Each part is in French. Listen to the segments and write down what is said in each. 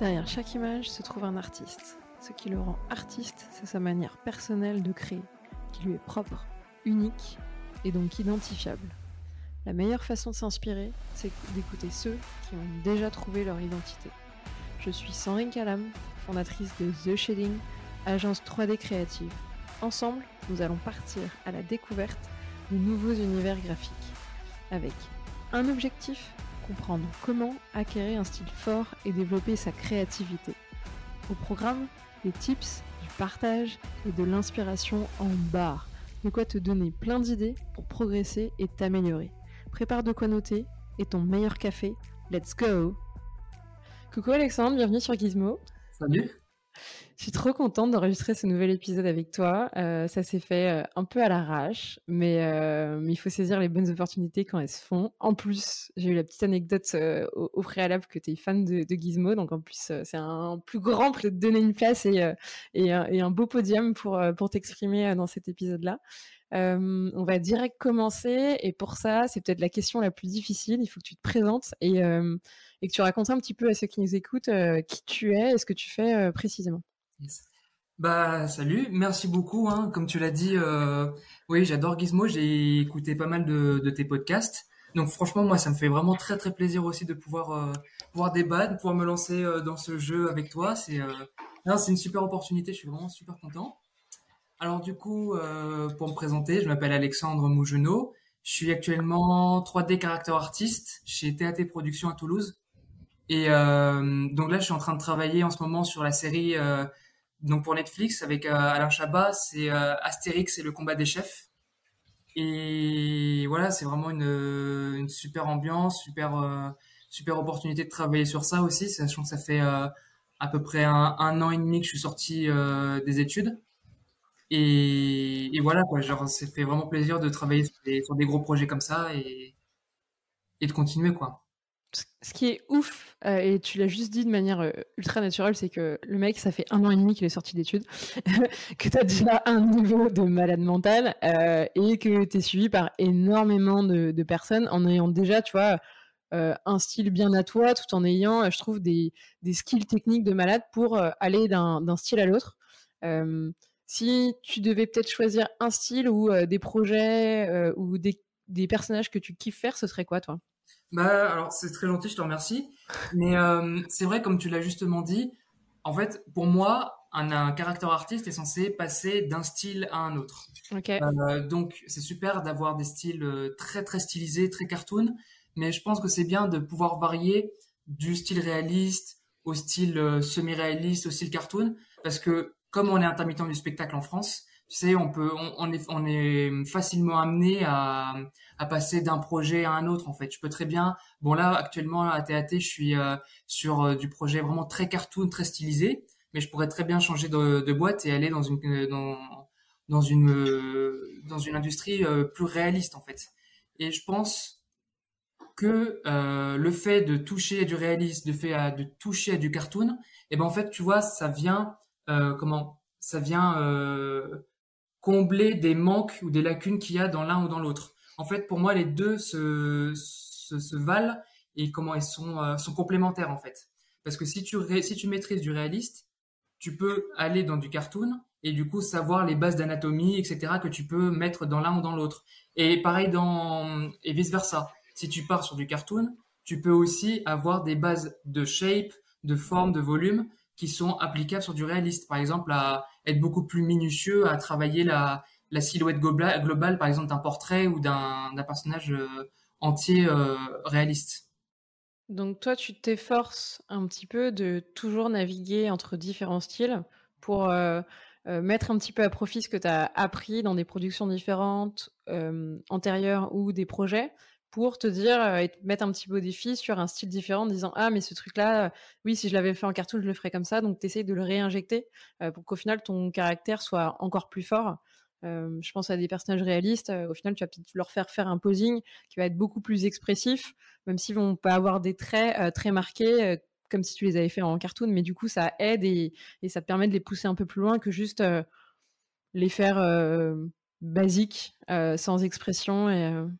Derrière chaque image se trouve un artiste. Ce qui le rend artiste, c'est sa manière personnelle de créer, qui lui est propre, unique et donc identifiable. La meilleure façon de s'inspirer, c'est d'écouter ceux qui ont déjà trouvé leur identité. Je suis Sandrine Calam, fondatrice de The Shading, agence 3D créative. Ensemble, nous allons partir à la découverte de nouveaux univers graphiques. Avec un objectif, comprendre comment acquérir un style fort et développer sa créativité. Au programme, des tips, du partage et de l'inspiration en barre. De quoi te donner plein d'idées pour progresser et t'améliorer. Prépare de quoi noter et ton meilleur café. Let's go Coucou Alexandre, bienvenue sur Gizmo. Salut je suis trop contente d'enregistrer ce nouvel épisode avec toi. Euh, ça s'est fait euh, un peu à l'arrache, mais, euh, mais, il faut saisir les bonnes opportunités quand elles se font. En plus, j'ai eu la petite anecdote au, préalable que tu es fan de, Gizmo, donc en plus, c'est un plus grand pour te donner une place et, un beau podium pour, pour t'exprimer dans cet épisode-là. On va direct commencer, et pour ça, c'est peut-être la question la plus difficile. Il faut que tu te présentes et, et que tu racontes un petit peu à ceux qui nous écoutent qui tu es et ce que tu fais précisément. Bah salut, merci beaucoup. Hein. Comme tu l'as dit, euh, oui, j'adore Gizmo. J'ai écouté pas mal de, tes podcasts. Donc franchement, moi, ça me fait vraiment très très plaisir aussi de pouvoir euh, pouvoir débattre, de pouvoir me lancer euh, dans ce jeu avec toi. C'est c'est une super opportunité. Je suis vraiment super content. Alors du coup, pour me présenter, je m'appelle Alexandre Mougenot. Je suis actuellement 3D character artiste chez TAT Productions à Toulouse. Et donc là, je suis en train de travailler en ce moment sur la série donc pour Netflix avec euh, Alain Chabat, c'est euh, Astérix et le combat des chefs. Et voilà, c'est vraiment une, super ambiance, super euh, super opportunité de travailler sur ça aussi, sachant que ça fait à peu près un, an et demi que je suis sorti des études. Et, voilà, quoi, genre, ça fait vraiment plaisir de travailler sur des, gros projets comme ça et, et de continuer, quoi ce qui est ouf, euh, et tu l'as juste dit de manière euh, ultra naturelle, c'est que le mec, ça fait un an et demi qu'il est sorti d'études, que tu as déjà un niveau de malade mental euh, et que tu es suivi par énormément de, personnes en ayant déjà, tu vois, un style bien à toi, tout en ayant, je trouve, des, skills techniques de malade pour aller d'un style à l'autre. Si tu devais peut-être choisir un style ou des projets ou des, des personnages que tu kiffes faire, ce serait quoi, toi? Bah, alors c'est très gentil, je te remercie. Mais euh, c'est vrai, comme tu l'as justement dit, en fait, pour moi, un, un caractère artiste est censé passer d'un style à un autre. Okay. Euh, donc, c'est super d'avoir des styles euh, très très stylisés, très cartoon. Mais je pense que c'est bien de pouvoir varier du style réaliste au style euh, semi-réaliste, au style cartoon, parce que comme on est intermittent du spectacle en France, tu sais, on peut, on, est, on est facilement amené à, à passer d'un projet à un autre. En fait, je peux très bien. Bon là, actuellement à TAT, je suis euh, sur euh, du projet vraiment très cartoon, très stylisé, mais je pourrais très bien changer de, de boîte et aller dans une euh, dans dans une dans une industrie plus réaliste en fait. Et je pense que le fait de toucher à du réaliste, de fait de toucher à du cartoon, et eh ben en fait, tu vois, ça vient comment ça vient combler des manques ou des lacunes qu'il y a dans l'un ou dans l'autre. En fait, pour moi, les deux se, se, se valent et comment ils sont, euh, sont complémentaires en fait. Parce que si tu, si tu maîtrises du réaliste, tu peux aller dans du cartoon et du coup savoir les bases d'anatomie, etc. que tu peux mettre dans l'un ou dans l'autre. Et pareil dans et vice versa. Si tu pars sur du cartoon, tu peux aussi avoir des bases de shape, de forme, de volume qui sont applicables sur du réaliste. Par exemple, à être beaucoup plus minutieux, à travailler la, silhouette globale, par exemple, d'un portrait ou d'un personnage euh, entier euh, réaliste. Donc toi, tu t'efforces un petit peu de toujours naviguer entre différents styles pour euh, mettre un petit peu à profit ce que tu as appris dans des productions différentes, antérieures ou des projets, pour te dire et te mettre un petit peu au défi sur un style différent en disant ah mais ce truc là oui si je l'avais fait en cartoon je le ferais comme ça. Donc tu essayes de le réinjecter pour qu'au final ton caractère soit encore plus fort. Je pense à des personnages réalistes au final tu vas peut-être leur faire faire un posing qui va être beaucoup plus expressif même s'ils vont pas avoir des traits très marqués comme si tu les avais fait en cartoon. Mais du coup ça aide et, ça te permet de les pousser un peu plus loin que juste les faire basiques sans expression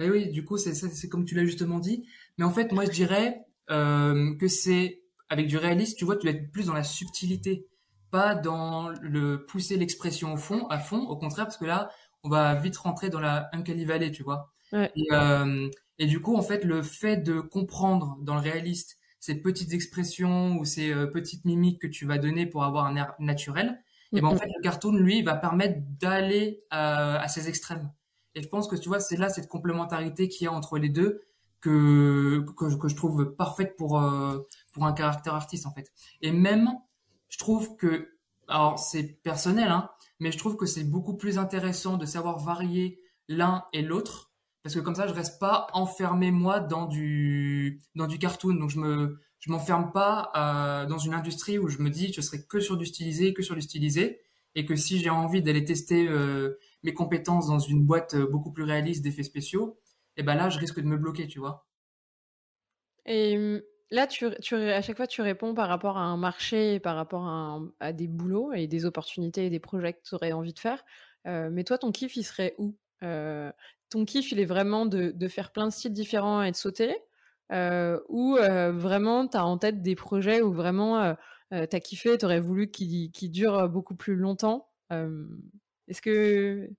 mais oui, du coup, c'est comme tu l'as justement dit. Mais en fait, moi, je dirais euh, que c'est avec du réaliste, tu vois, tu vas être plus dans la subtilité, pas dans le pousser l'expression au fond, à fond. Au contraire, parce que là, on va vite rentrer dans la Uncanny Valley, tu vois. Et, euh, et, du coup, en fait, le fait de comprendre dans le réaliste ces petites expressions ou ces euh, petites mimiques que tu vas donner pour avoir un air naturel, et ben en fait, le cartoon, lui, va permettre d'aller à, à ces extrêmes. Et je pense que tu vois, c'est là cette complémentarité qu'il y a entre les deux que, que, que je trouve parfaite pour, euh, pour un caractère artiste, en fait. Et même, je trouve que, alors c'est personnel, hein, mais je trouve que c'est beaucoup plus intéressant de savoir varier l'un et l'autre, parce que comme ça, je reste pas enfermé, moi, dans du, dans du cartoon. Donc, je me, je m'enferme pas euh, dans une industrie où je me dis, je serai que sur du stylisé, que sur du stylisé, et que si j'ai envie d'aller tester euh, mes compétences dans une boîte euh, beaucoup plus réaliste d'effets spéciaux, et eh ben là, je risque de me bloquer, tu vois. Et hum, là, tu, à chaque fois, tu réponds par rapport à un marché, par rapport à, des boulots et des opportunités et des projets que tu aurais envie de faire. Euh, mais toi, ton kiff, il serait où? Euh, Ton kiff, il est vraiment de, faire plein de styles différents et de sauter? Ou vraiment, tu as en tête des projets où vraiment tu as kiffé, tu aurais voulu qu'ils qu durent beaucoup plus longtemps? Est-ce que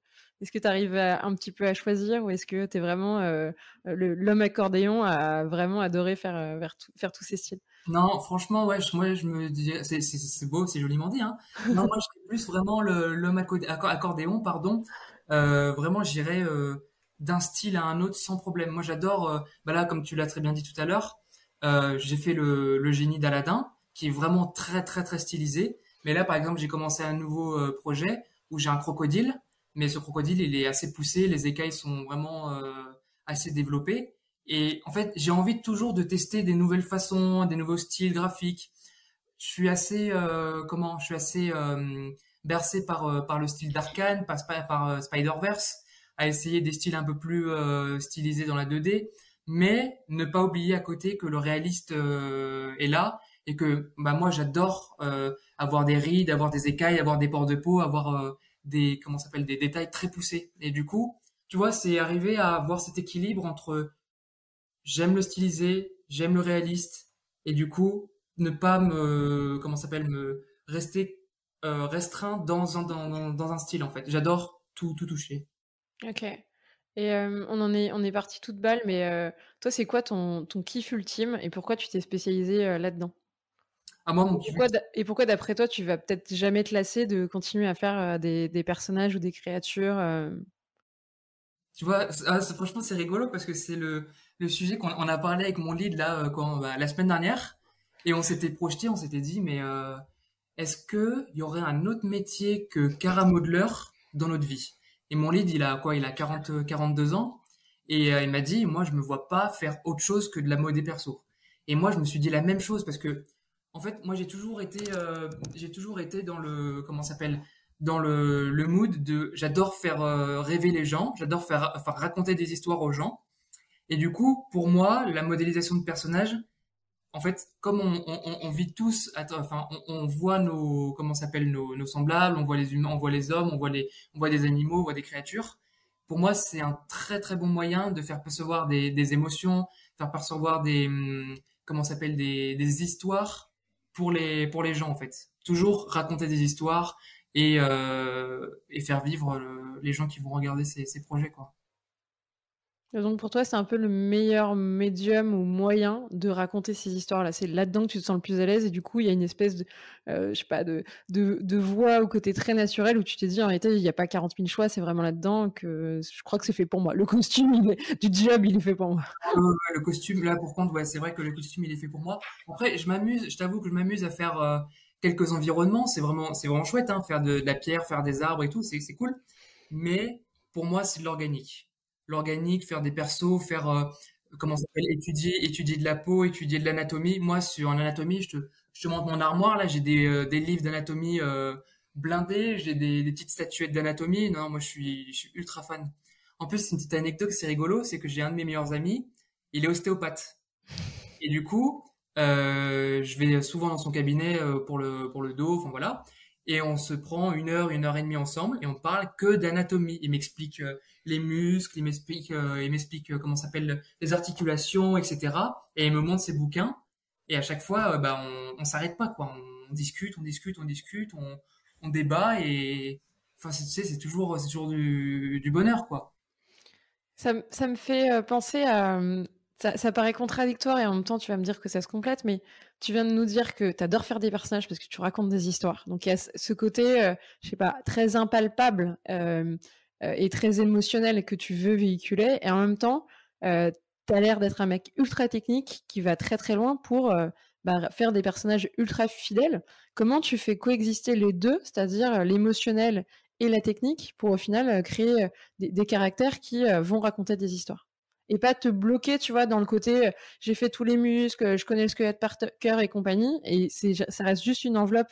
est-ce que tu arrives un petit peu à choisir ou est-ce que tu es vraiment euh, l'homme accordéon à vraiment adorer faire, euh, faire tous ces styles? Non, franchement, ouais, moi je me dis, c'est beau, c'est joliment dit. Hein. Non, moi je suis plus vraiment l'homme accordéon, pardon. Euh, vraiment, j'irais d'un style à un autre sans problème. Moi j'adore, bah là, comme tu l'as très bien dit tout à l'heure, j'ai fait le, le génie d'Aladin qui est vraiment très très très stylisé. Mais là, par exemple, j'ai commencé un nouveau projet où j'ai un crocodile, mais ce crocodile, il est assez poussé, les écailles sont vraiment euh, assez développées. Et en fait, j'ai envie toujours de tester des nouvelles façons, des nouveaux styles graphiques. Je suis assez, euh, comment, je suis assez euh, bercé par par le style d'Arkane, par, par Spider-Verse, à essayer des styles un peu plus stylisés dans la 2D, mais ne pas oublier à côté que le réaliste est là et que bah moi j'adore euh, avoir des rides, avoir des écailles, avoir des pores de peau, avoir euh, des comment s'appelle des détails très poussés. Et du coup, tu vois, c'est arriver à avoir cet équilibre entre j'aime le stylisé, j'aime le réaliste et du coup ne pas me comment s'appelle me rester euh, restreint dans un dans, dans, un style en fait. J'adore tout tout toucher. Ok. Et on en est on est parti toute balle, mais toi c'est quoi ton ton kiff ultime et pourquoi tu t'es spécialisé là-dedans? Moi, mon et pourquoi, et pourquoi, d'après toi, tu vas peut-être jamais te lasser de continuer à faire euh, des, des, personnages ou des créatures euh... Tu vois, ah, franchement, c'est rigolo parce que c'est le, le sujet qu'on a parlé avec mon lead là, euh, quand, bah, la semaine dernière. Et on s'était projeté, on s'était dit, mais euh, est-ce qu'il y aurait un autre métier que Cara Modeler dans notre vie? Et mon lead, il a quoi? Il a 40, 42 ans. Et euh, il m'a dit, moi, je me vois pas faire autre chose que de la mode et perso. Et moi, je me suis dit la même chose parce que en fait, moi j'ai toujours été, euh, j'ai toujours été dans le, comment s'appelle, dans le, le mood de, j'adore faire euh, rêver les gens, j'adore faire, faire raconter des histoires aux gens. Et du coup, pour moi, la modélisation de personnages, en fait, comme on, vit tous, enfin, on, voit nos, comment s'appelle, nos, semblables, on voit les humains, on voit les hommes, on voit les, on voit des animaux, on voit des créatures. Pour moi, c'est un très très bon moyen de faire percevoir des, des émotions, faire percevoir des, hum, comment s'appelle, des, des histoires pour les pour les gens en fait. Toujours raconter des histoires et euh, et faire vivre le, les gens qui vont regarder ces, ces projets quoi. Donc pour toi, c'est un peu le meilleur médium ou moyen de raconter ces histoires-là? C'est là-dedans que tu te sens le plus à l'aise et du coup, il y a une espèce de, euh, je sais pas, de, de, de voix au côté très naturel où tu te dis en réalité, il n'y a pas 40 000 choix, c'est vraiment là-dedans que je crois que c'est fait pour moi. Le costume il est, du job, il est fait pour moi. Euh, le costume, là, pour contre, ouais, c'est vrai que le costume, il est fait pour moi. Après, je m'amuse, je t'avoue que je m'amuse à faire euh, quelques environnements. C'est vraiment, c'est vraiment chouette, hein, faire de, de la pierre, faire des arbres et tout, c'est cool. Mais pour moi, c'est de l'organique l'organique, faire des persos, faire euh, comment ça s'appelle, étudier, étudier de la peau, étudier de l'anatomie. Moi, sur en anatomie, je te, je te montre mon armoire là, j'ai des, euh, des livres d'anatomie euh, blindés, j'ai des, des, petites statuettes d'anatomie. Non, moi, je suis, ultra fan. En plus, une petite anecdote, c'est rigolo, c'est que j'ai un de mes meilleurs amis, il est ostéopathe. Et du coup, je vais souvent dans son cabinet pour le pour le dos, enfin voilà et on se prend une heure, une heure et demie ensemble et on parle que d'anatomie. Il m'explique euh, les muscles, il m'explique, euh, il m'explique euh, comment s'appelle les articulations, etc. Et il me montre ses bouquins. Et à chaque fois, bah, on, on s'arrête pas, quoi. On, discute, on discute, on discute, on, débat et, enfin, tu sais, c'est toujours, c'est toujours du, du bonheur, quoi. Ça, ça, me fait penser à. Ça, paraît contradictoire et en même temps, tu vas me dire que ça se complète, mais tu viens de nous dire que tu adores faire des personnages parce que tu racontes des histoires. Donc il y a ce côté, euh, je sais pas, très impalpable euh, euh, et très émotionnel que tu veux véhiculer. Et en même temps, euh, tu as l'air d'être un mec ultra technique qui va très très loin pour bah, faire des personnages ultra fidèles. Comment tu fais coexister les deux, c'est-à-dire l'émotionnel et la technique, pour au final créer des caractères qui vont raconter des histoires? Et pas te bloquer, tu vois, dans le côté euh, j'ai fait tous les muscles, je connais le squelette par cœur et compagnie, et ça reste juste une enveloppe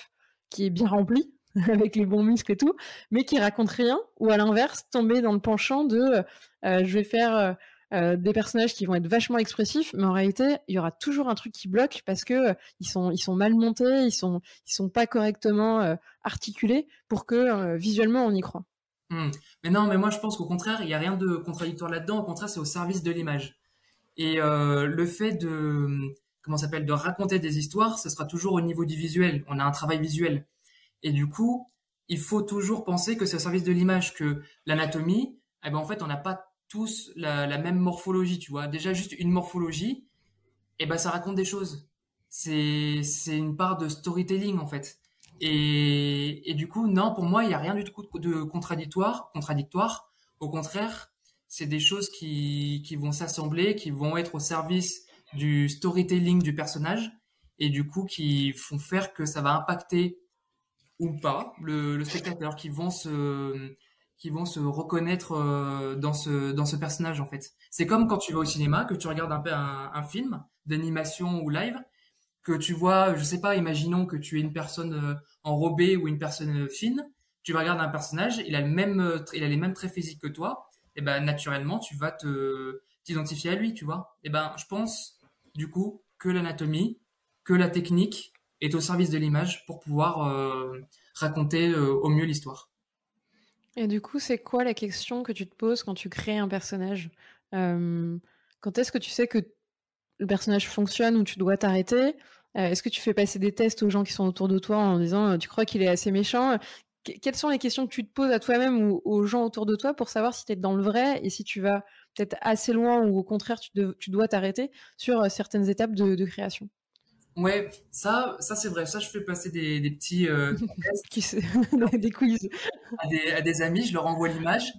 qui est bien remplie avec les bons muscles et tout, mais qui raconte rien, ou à l'inverse tomber dans le penchant de euh, euh, je vais faire des personnages qui vont être vachement expressifs, mais en réalité il y aura toujours un truc qui bloque parce que ils sont mal montés, ils sont sont pas correctement articulés pour que visuellement on y croit. Hmm. Mais non, mais moi je pense qu'au contraire, il n'y a rien de contradictoire là-dedans. Au contraire, c'est au service de l'image. Et euh, le fait de comment s'appelle de raconter des histoires, ce sera toujours au niveau du visuel. On a un travail visuel. Et du coup, il faut toujours penser que c'est au service de l'image, que l'anatomie, eh ben en fait, on n'a pas tous la, même morphologie, tu vois. Déjà juste une morphologie, eh ben ça raconte des choses. C'est une part de storytelling en fait. Et, du coup, non, pour moi, il n'y a rien du tout de contradictoire. contradictoire. Au contraire, c'est des choses qui, qui vont s'assembler, qui vont être au service du storytelling du personnage, et du coup, qui font faire que ça va impacter ou pas le, le spectateur, qui vont se, qui vont se reconnaître euh, dans ce, dans ce personnage, en fait. C'est comme quand tu vas au cinéma, que tu regardes un, un, un film d'animation ou live, que tu vois, je sais pas, imaginons que tu es une personne euh, enrobée ou une personne euh, fine, tu vas regarder un personnage, il a le même, euh, il a les mêmes traits physiques que toi, et ben naturellement tu vas te t'identifier à lui, tu vois. Et ben je pense du coup que l'anatomie, que la technique est au service de l'image pour pouvoir raconter au mieux l'histoire. Et du coup, c'est quoi la question que tu te poses quand tu crées un personnage? Quand est-ce que tu sais que le personnage fonctionne ou tu dois t'arrêter euh, Est-ce que tu fais passer des tests aux gens qui sont autour de toi en disant euh, tu crois qu'il est assez méchant Quelles sont les questions que tu te poses à toi-même ou aux gens autour de toi pour savoir si tu es dans le vrai et si tu vas peut-être assez loin ou au contraire tu, de, tu dois t'arrêter sur euh, certaines étapes de, de création? Ouais, ça, ça c'est vrai. Ça, je fais passer des, des petits euh, tests des quiz à des, à des amis. Je leur envoie l'image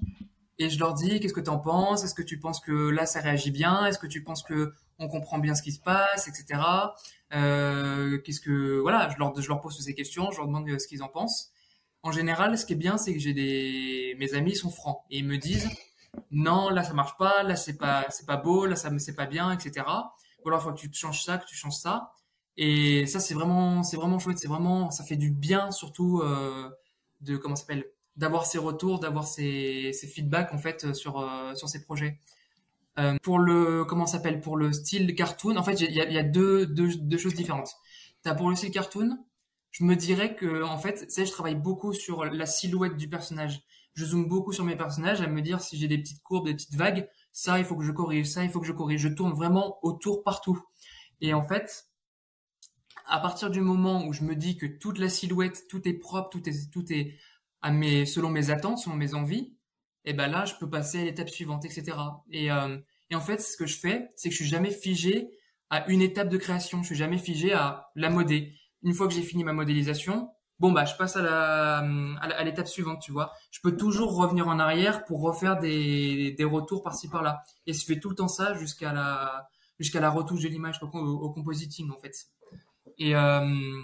et je leur dis qu'est-ce que tu en penses? Est-ce que tu penses que là ça réagit bien? Est-ce que tu penses que on comprend bien ce qui se passe, etc. Euh, qu'est-ce que voilà, je leur je leur pose ces questions, je leur demande ce qu'ils en pensent. En général, ce qui est bien, c'est que j'ai des mes amis sont francs et ils me disent non, là ça marche pas, là c'est pas c'est pas beau, là ça me c'est pas bien, etc. Ou alors il faut que tu changes ça, que tu changes ça. Et ça c'est vraiment c'est vraiment chouette, c'est vraiment ça fait du bien surtout euh, de comment s'appelle d'avoir ces retours, d'avoir ces feedbacks en fait sur euh, sur ces projets. Euh, pour le comment s'appelle? Pour le style cartoon, en fait, il y a, deux, deux, choses différentes. T'as pour le style cartoon, je me dirais que en fait, je travaille beaucoup sur la silhouette du personnage. Je zoome beaucoup sur mes personnages à me dire si j'ai des petites courbes, des petites vagues, ça il faut que je corrige, ça il faut que je corrige. Je tourne vraiment autour partout. Et en fait, à partir du moment où je me dis que toute la silhouette, tout est propre, tout est tout est à mes selon mes attentes, selon mes envies, et ben là, je peux passer à l'étape suivante, etc. Et, euh, et en fait, ce que je fais, c'est que je suis jamais figé à une étape de création. Je suis jamais figé à la modé. Une fois que j'ai fini ma modélisation, bon bah je passe à la à l'étape suivante, tu vois. Je peux toujours revenir en arrière pour refaire des, des retours par-ci par-là. Et je fais tout le temps ça jusqu'à la jusqu'à la retouche de l'image au, au, compositing en fait. Et euh,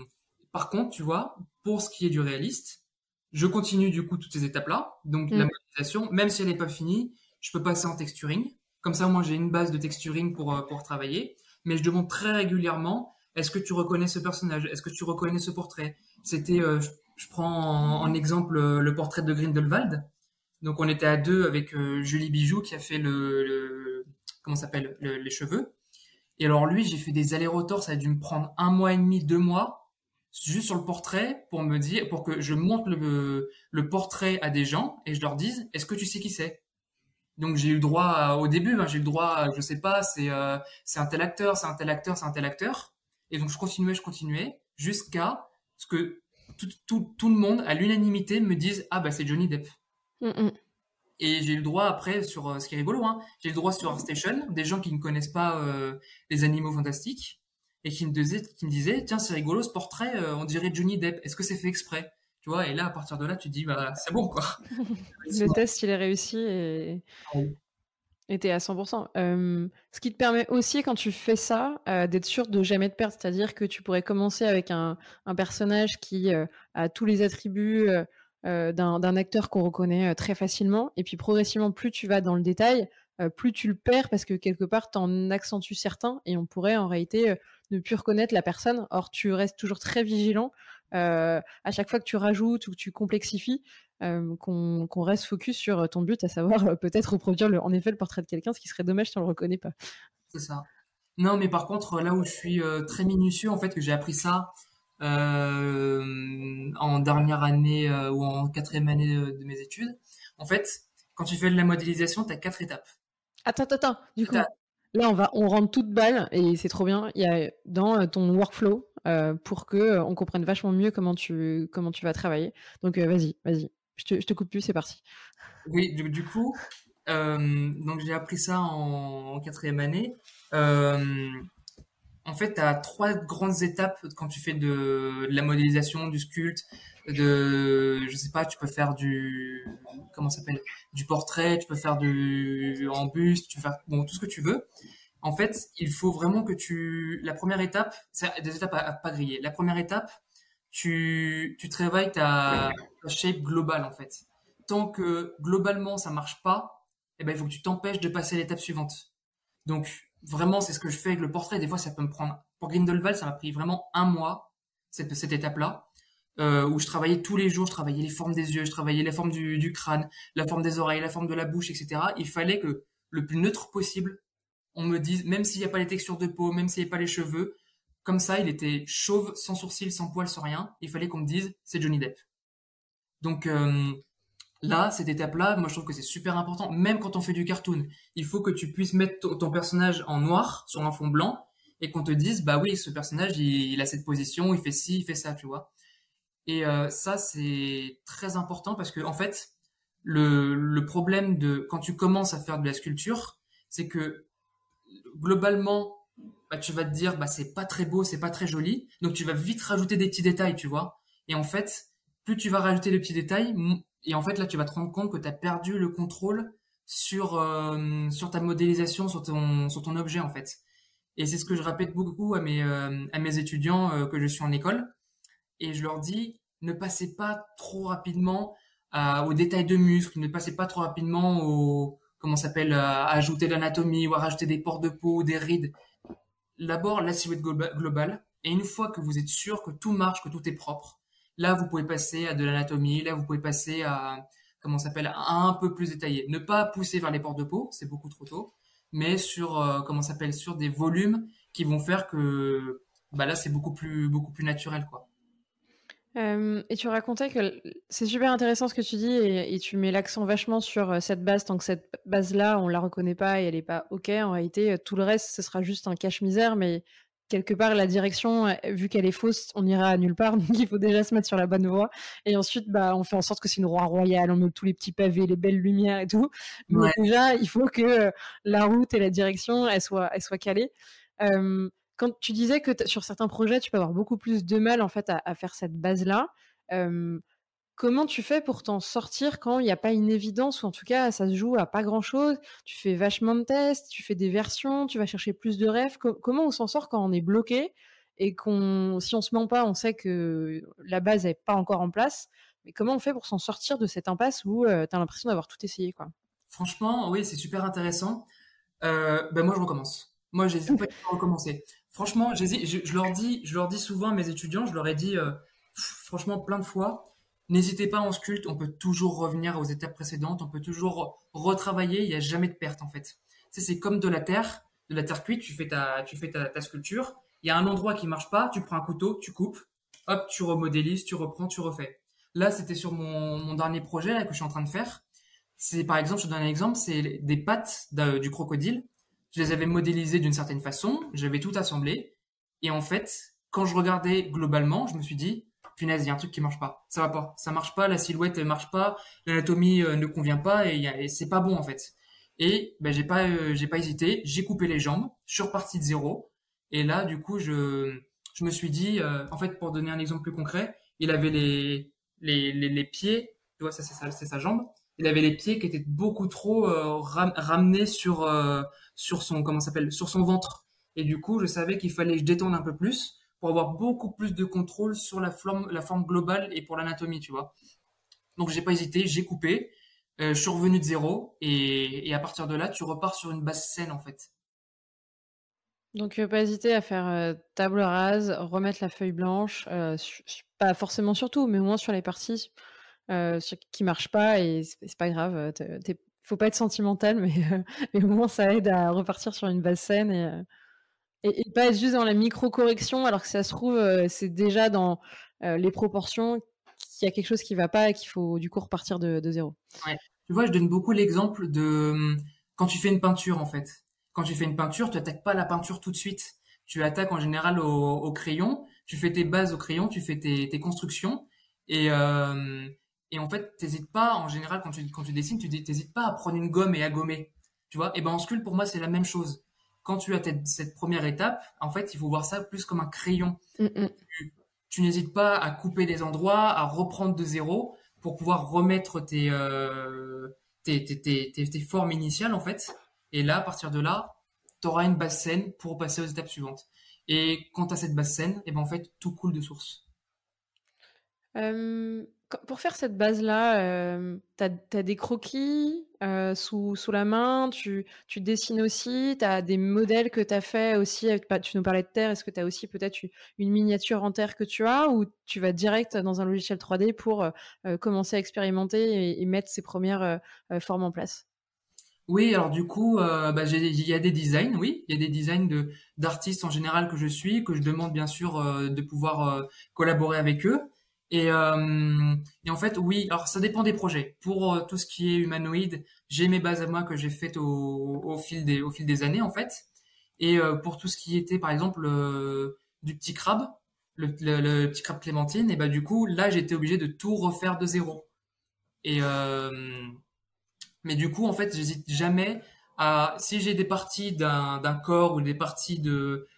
par contre, tu vois, pour ce qui est du réaliste, je continue du coup toutes ces étapes-là. Donc mm. la modélisation, même si elle n'est pas finie, je peux passer en texturing. Comme ça, moi, j'ai une base de texturing pour, euh, pour travailler. Mais je demande très régulièrement, est-ce que tu reconnais ce personnage? Est-ce que tu reconnais ce portrait? C'était, euh, je, prends en, exemple euh, le portrait de Grindelwald. Donc on était à deux avec Julie Bijou qui a fait le, le comment s'appelle? Les cheveux. Et alors lui, j'ai fait des allers-retours, ça a dû me prendre un mois et demi, deux mois juste sur le portrait pour me dire, pour que je montre le, le portrait à des gens et je leur dise, est-ce que tu sais qui c'est? Donc j'ai eu le droit au début, hein, j'ai eu le droit, je sais pas, c'est euh, c'est un tel acteur, c'est un tel acteur, c'est un tel acteur. Et donc je continuais, je continuais, jusqu'à ce que tout, tout, tout le monde, à l'unanimité, me dise ah bah c'est Johnny Depp. Mm, mm. Et j'ai eu le droit après sur euh, ce qui est rigolo, hein, j'ai eu le droit sur ArtStation, des gens qui ne connaissent pas euh, les animaux fantastiques et qui me disaient, qui me disaient tiens c'est rigolo ce portrait, euh, on dirait Johnny Depp. Est-ce que c'est fait exprès? Tu vois Et là à partir de là tu te dis bah c'est bon quoi. le test il est réussi et était à 100%. ce qui te permet aussi, quand tu fais ça, d'être sûr de jamais te perdre. C'est-à-dire que tu pourrais commencer avec un, un personnage qui a tous les attributs d'un acteur qu'on reconnaît très facilement. Et puis progressivement, plus tu vas dans le détail, plus tu le perds parce que quelque part, tu en accentues certains et on pourrait en réalité ne plus reconnaître la personne. Or, tu restes toujours très vigilant à chaque fois que tu rajoutes ou que tu complexifies qu'on reste focus sur ton but, à savoir peut-être reproduire le, en effet le portrait de quelqu'un, ce qui serait dommage si on le reconnaît pas. C'est ça. Non, mais par contre, là où je suis très minutieux, en fait, que j'ai appris ça en dernière année ou en quatrième année de, mes études, en fait, quand tu fais de la modélisation, tu as quatre étapes. Attends, attends, du coup, là, on va, on rentre toute balle et c'est trop bien. Il y a dans ton workflow pour que on comprenne vachement mieux comment tu, comment tu vas travailler. Donc, vas-y, vas-y. Je te, coupe plus, c'est parti. Oui, du, coup, euh, donc j'ai appris ça en, quatrième année. Euh, en fait, tu as trois grandes étapes quand tu fais de, la modélisation, du sculpte, de, je sais pas, tu peux faire du, comment s'appelle, du portrait, tu peux faire du en buste, tu peux faire bon tout ce que tu veux. En fait, il faut vraiment que tu, la première étape, c'est des étapes à, pas griller. La première étape, tu, tu travailles ta, shape globale en fait. Tant que globalement ça marche pas, eh ben il faut que tu t'empêches de passer à l'étape suivante. Donc vraiment c'est ce que je fais avec le portrait. Des fois ça peut me prendre. Pour Grindelwald ça m'a pris vraiment un mois cette, cette étape-là. Euh, où je travaillais tous les jours, je travaillais les formes des yeux, je travaillais les formes du, crâne, la forme des oreilles, la forme de la bouche, etc. Il fallait que le plus neutre possible, on me dise, même s'il n'y a pas les textures de peau, même s'il n'y a pas les cheveux, comme ça, il était chauve, sans sourcils, sans poils, sans rien. Il fallait qu'on me dise, c'est Johnny Depp. Donc euh, là, cette étape-là, moi je trouve que c'est super important. Même quand on fait du cartoon, il faut que tu puisses mettre ton personnage en noir sur un fond blanc et qu'on te dise, bah oui, ce personnage, il, a cette position, il fait ci, il fait ça, tu vois. Et euh, ça, c'est très important parce que en fait, le, le problème de quand tu commences à faire de la sculpture, c'est que globalement, bah, tu vas te dire, bah c'est pas très beau, c'est pas très joli, donc tu vas vite rajouter des petits détails, tu vois. Et en fait, plus tu vas rajouter les petits détails, et en fait là tu vas te rendre compte que tu as perdu le contrôle sur euh, sur ta modélisation, sur ton sur ton objet en fait. Et c'est ce que je répète beaucoup à mes euh, à mes étudiants euh, que je suis en école, et je leur dis ne passez pas trop rapidement aux détails de muscles, ne passez pas trop rapidement au comment s'appelle à ajouter l'anatomie ou à rajouter des pores de peau, des rides. D'abord la silhouette globale, et une fois que vous êtes sûr que tout marche, que tout est propre, Là, vous pouvez passer à de l'anatomie. Là, vous pouvez passer à comment s'appelle un peu plus détaillé. Ne pas pousser vers les portes de peau, c'est beaucoup trop tôt, mais sur euh, comment s'appelle sur des volumes qui vont faire que bah là c'est beaucoup plus beaucoup plus naturel quoi. Euh, et tu racontais que c'est super intéressant ce que tu dis et, et tu mets l'accent vachement sur euh, cette base tant que cette base là on la reconnaît pas et elle est pas ok en réalité tout le reste ce sera juste un cache misère mais quelque part la direction, vu qu'elle est fausse, on ira à nulle part. Donc il faut déjà se mettre sur la bonne voie. Et ensuite, bah, on fait en sorte que c'est une roi royale, on met tous les petits pavés, les belles lumières et tout. Mais déjà, il faut que la route et la direction, elles soient, elles soient calées. Quand tu disais que sur certains projets, tu peux avoir beaucoup plus de mal en fait à, faire cette base-là. Comment tu fais pour t'en sortir quand il n'y a pas une évidence ou en tout cas ça se joue à pas grand chose Tu fais vachement de tests, tu fais des versions, tu vas chercher plus de rêves. comment on s'en sort quand on est bloqué et qu'on, si on se ment pas, on sait que la base n'est pas encore en place. Mais comment on fait pour s'en sortir de cette impasse où euh, tu as l'impression d'avoir tout essayé quoi? Franchement, oui, c'est super intéressant. Ben moi, je recommence. Moi, j'hésite pas à recommencer. Franchement. Je, leur dis, je leur dis souvent à mes étudiants, je leur ai dit, euh, franchement, plein de fois N'hésitez pas en sculpte, on peut toujours revenir aux étapes précédentes, on peut toujours retravailler, il n'y a jamais de perte en fait. c'est comme de la terre, de la terre cuite, tu fais ta, tu fais ta, sculpture, il y a un endroit qui marche pas, tu prends un couteau, tu coupes, hop, tu remodélises, tu reprends, tu refais. Là, c'était sur mon, dernier projet que je suis en train de faire. C'est par exemple, je te donne un exemple, c'est des pattes du crocodile. Je les avais modélisées d'une certaine façon, j'avais tout assemblé, Et en fait, quand je regardais globalement, je me suis dit, punaise, il y a un truc qui marche pas. Ça va pas. Ça marche pas, la silhouette ne marche pas, l'anatomie euh, ne convient pas et, c'est pas bon en fait. Et ben j'ai pas euh, j'ai pas hésité, j'ai coupé les jambes, je suis reparti de zéro. Et là, du coup, je je me suis dit, euh, en fait, pour donner un exemple plus concret, il avait les les, les, pieds, tu vois, ça c'est sa, sa jambe. Il avait les pieds qui étaient beaucoup trop ramenés sur sur son comment s'appelle sur son ventre. Et du coup, je savais qu'il fallait que je détende un peu plus pour avoir beaucoup plus de contrôle sur la forme, la forme globale et pour l'anatomie, tu vois. Donc j'ai pas hésité, j'ai coupé, euh, je suis revenu de zéro et, et, à partir de là, tu repars sur une base saine en fait. Donc euh, pas hésiter à faire euh, table rase, remettre la feuille blanche, pas forcément sur tout, mais au moins sur les parties qui marchent pas et c'est pas grave. Faut pas être sentimental, mais, mais, au moins ça aide à repartir sur une base saine et et, pas être juste dans la micro-correction, alors que ça se trouve, euh, c'est déjà dans euh, les proportions qu'il y a quelque chose qui va pas et qu'il faut du coup repartir de, zéro. Tu vois, je donne beaucoup l'exemple de hum, quand tu fais une peinture, en fait. Quand tu fais une peinture, tu n'attaques pas la peinture tout de suite. Tu attaques en général au, crayon, tu fais tes bases au crayon, tu fais tes, constructions. Et, euh, et en fait, n'hésites pas, en général, quand tu, quand tu dessines, tu n'hésites pas à prendre une gomme et à gommer. Tu vois, et ben en sculpte, pour moi, c'est la même chose quand tu as cette première étape, en fait, il faut voir ça plus comme un crayon. Mm, mm. Tu, n'hésites pas à couper des endroits, à reprendre de zéro pour pouvoir remettre tes, euh, tes, tes, tes, formes initiales, en fait. Et là, à partir de là, tu auras une base saine pour passer aux étapes suivantes. Et quand tu as cette base saine, et ben, en fait, tout coule de source. Euh, pour faire cette base-là, euh, tu as, des croquis euh, sous, la main, tu, dessines aussi, tu as des modèles que tu as fait aussi, tu nous parlais de terre, est-ce que tu as aussi peut-être une miniature en terre que tu as ou tu vas direct dans un logiciel 3D pour euh, commencer à expérimenter et, mettre ces premières formes en place? Oui, alors du coup, bah, il y a des designs, oui, il y a des designs de d'artistes en général que je suis, que je demande bien sûr de pouvoir collaborer avec eux. Et, euh, et, en fait, oui, alors ça dépend des projets. Pour euh, tout ce qui est humanoïde, j'ai mes bases à moi que j'ai faites au, fil des, années, en fait. Et euh, pour tout ce qui était, par exemple, du petit crabe, le, le, petit crabe clémentine, et bah du coup, là, j'étais obligé de tout refaire de zéro. Et mais du coup, en fait, j'hésite jamais à si j'ai des parties d'un corps ou des parties de,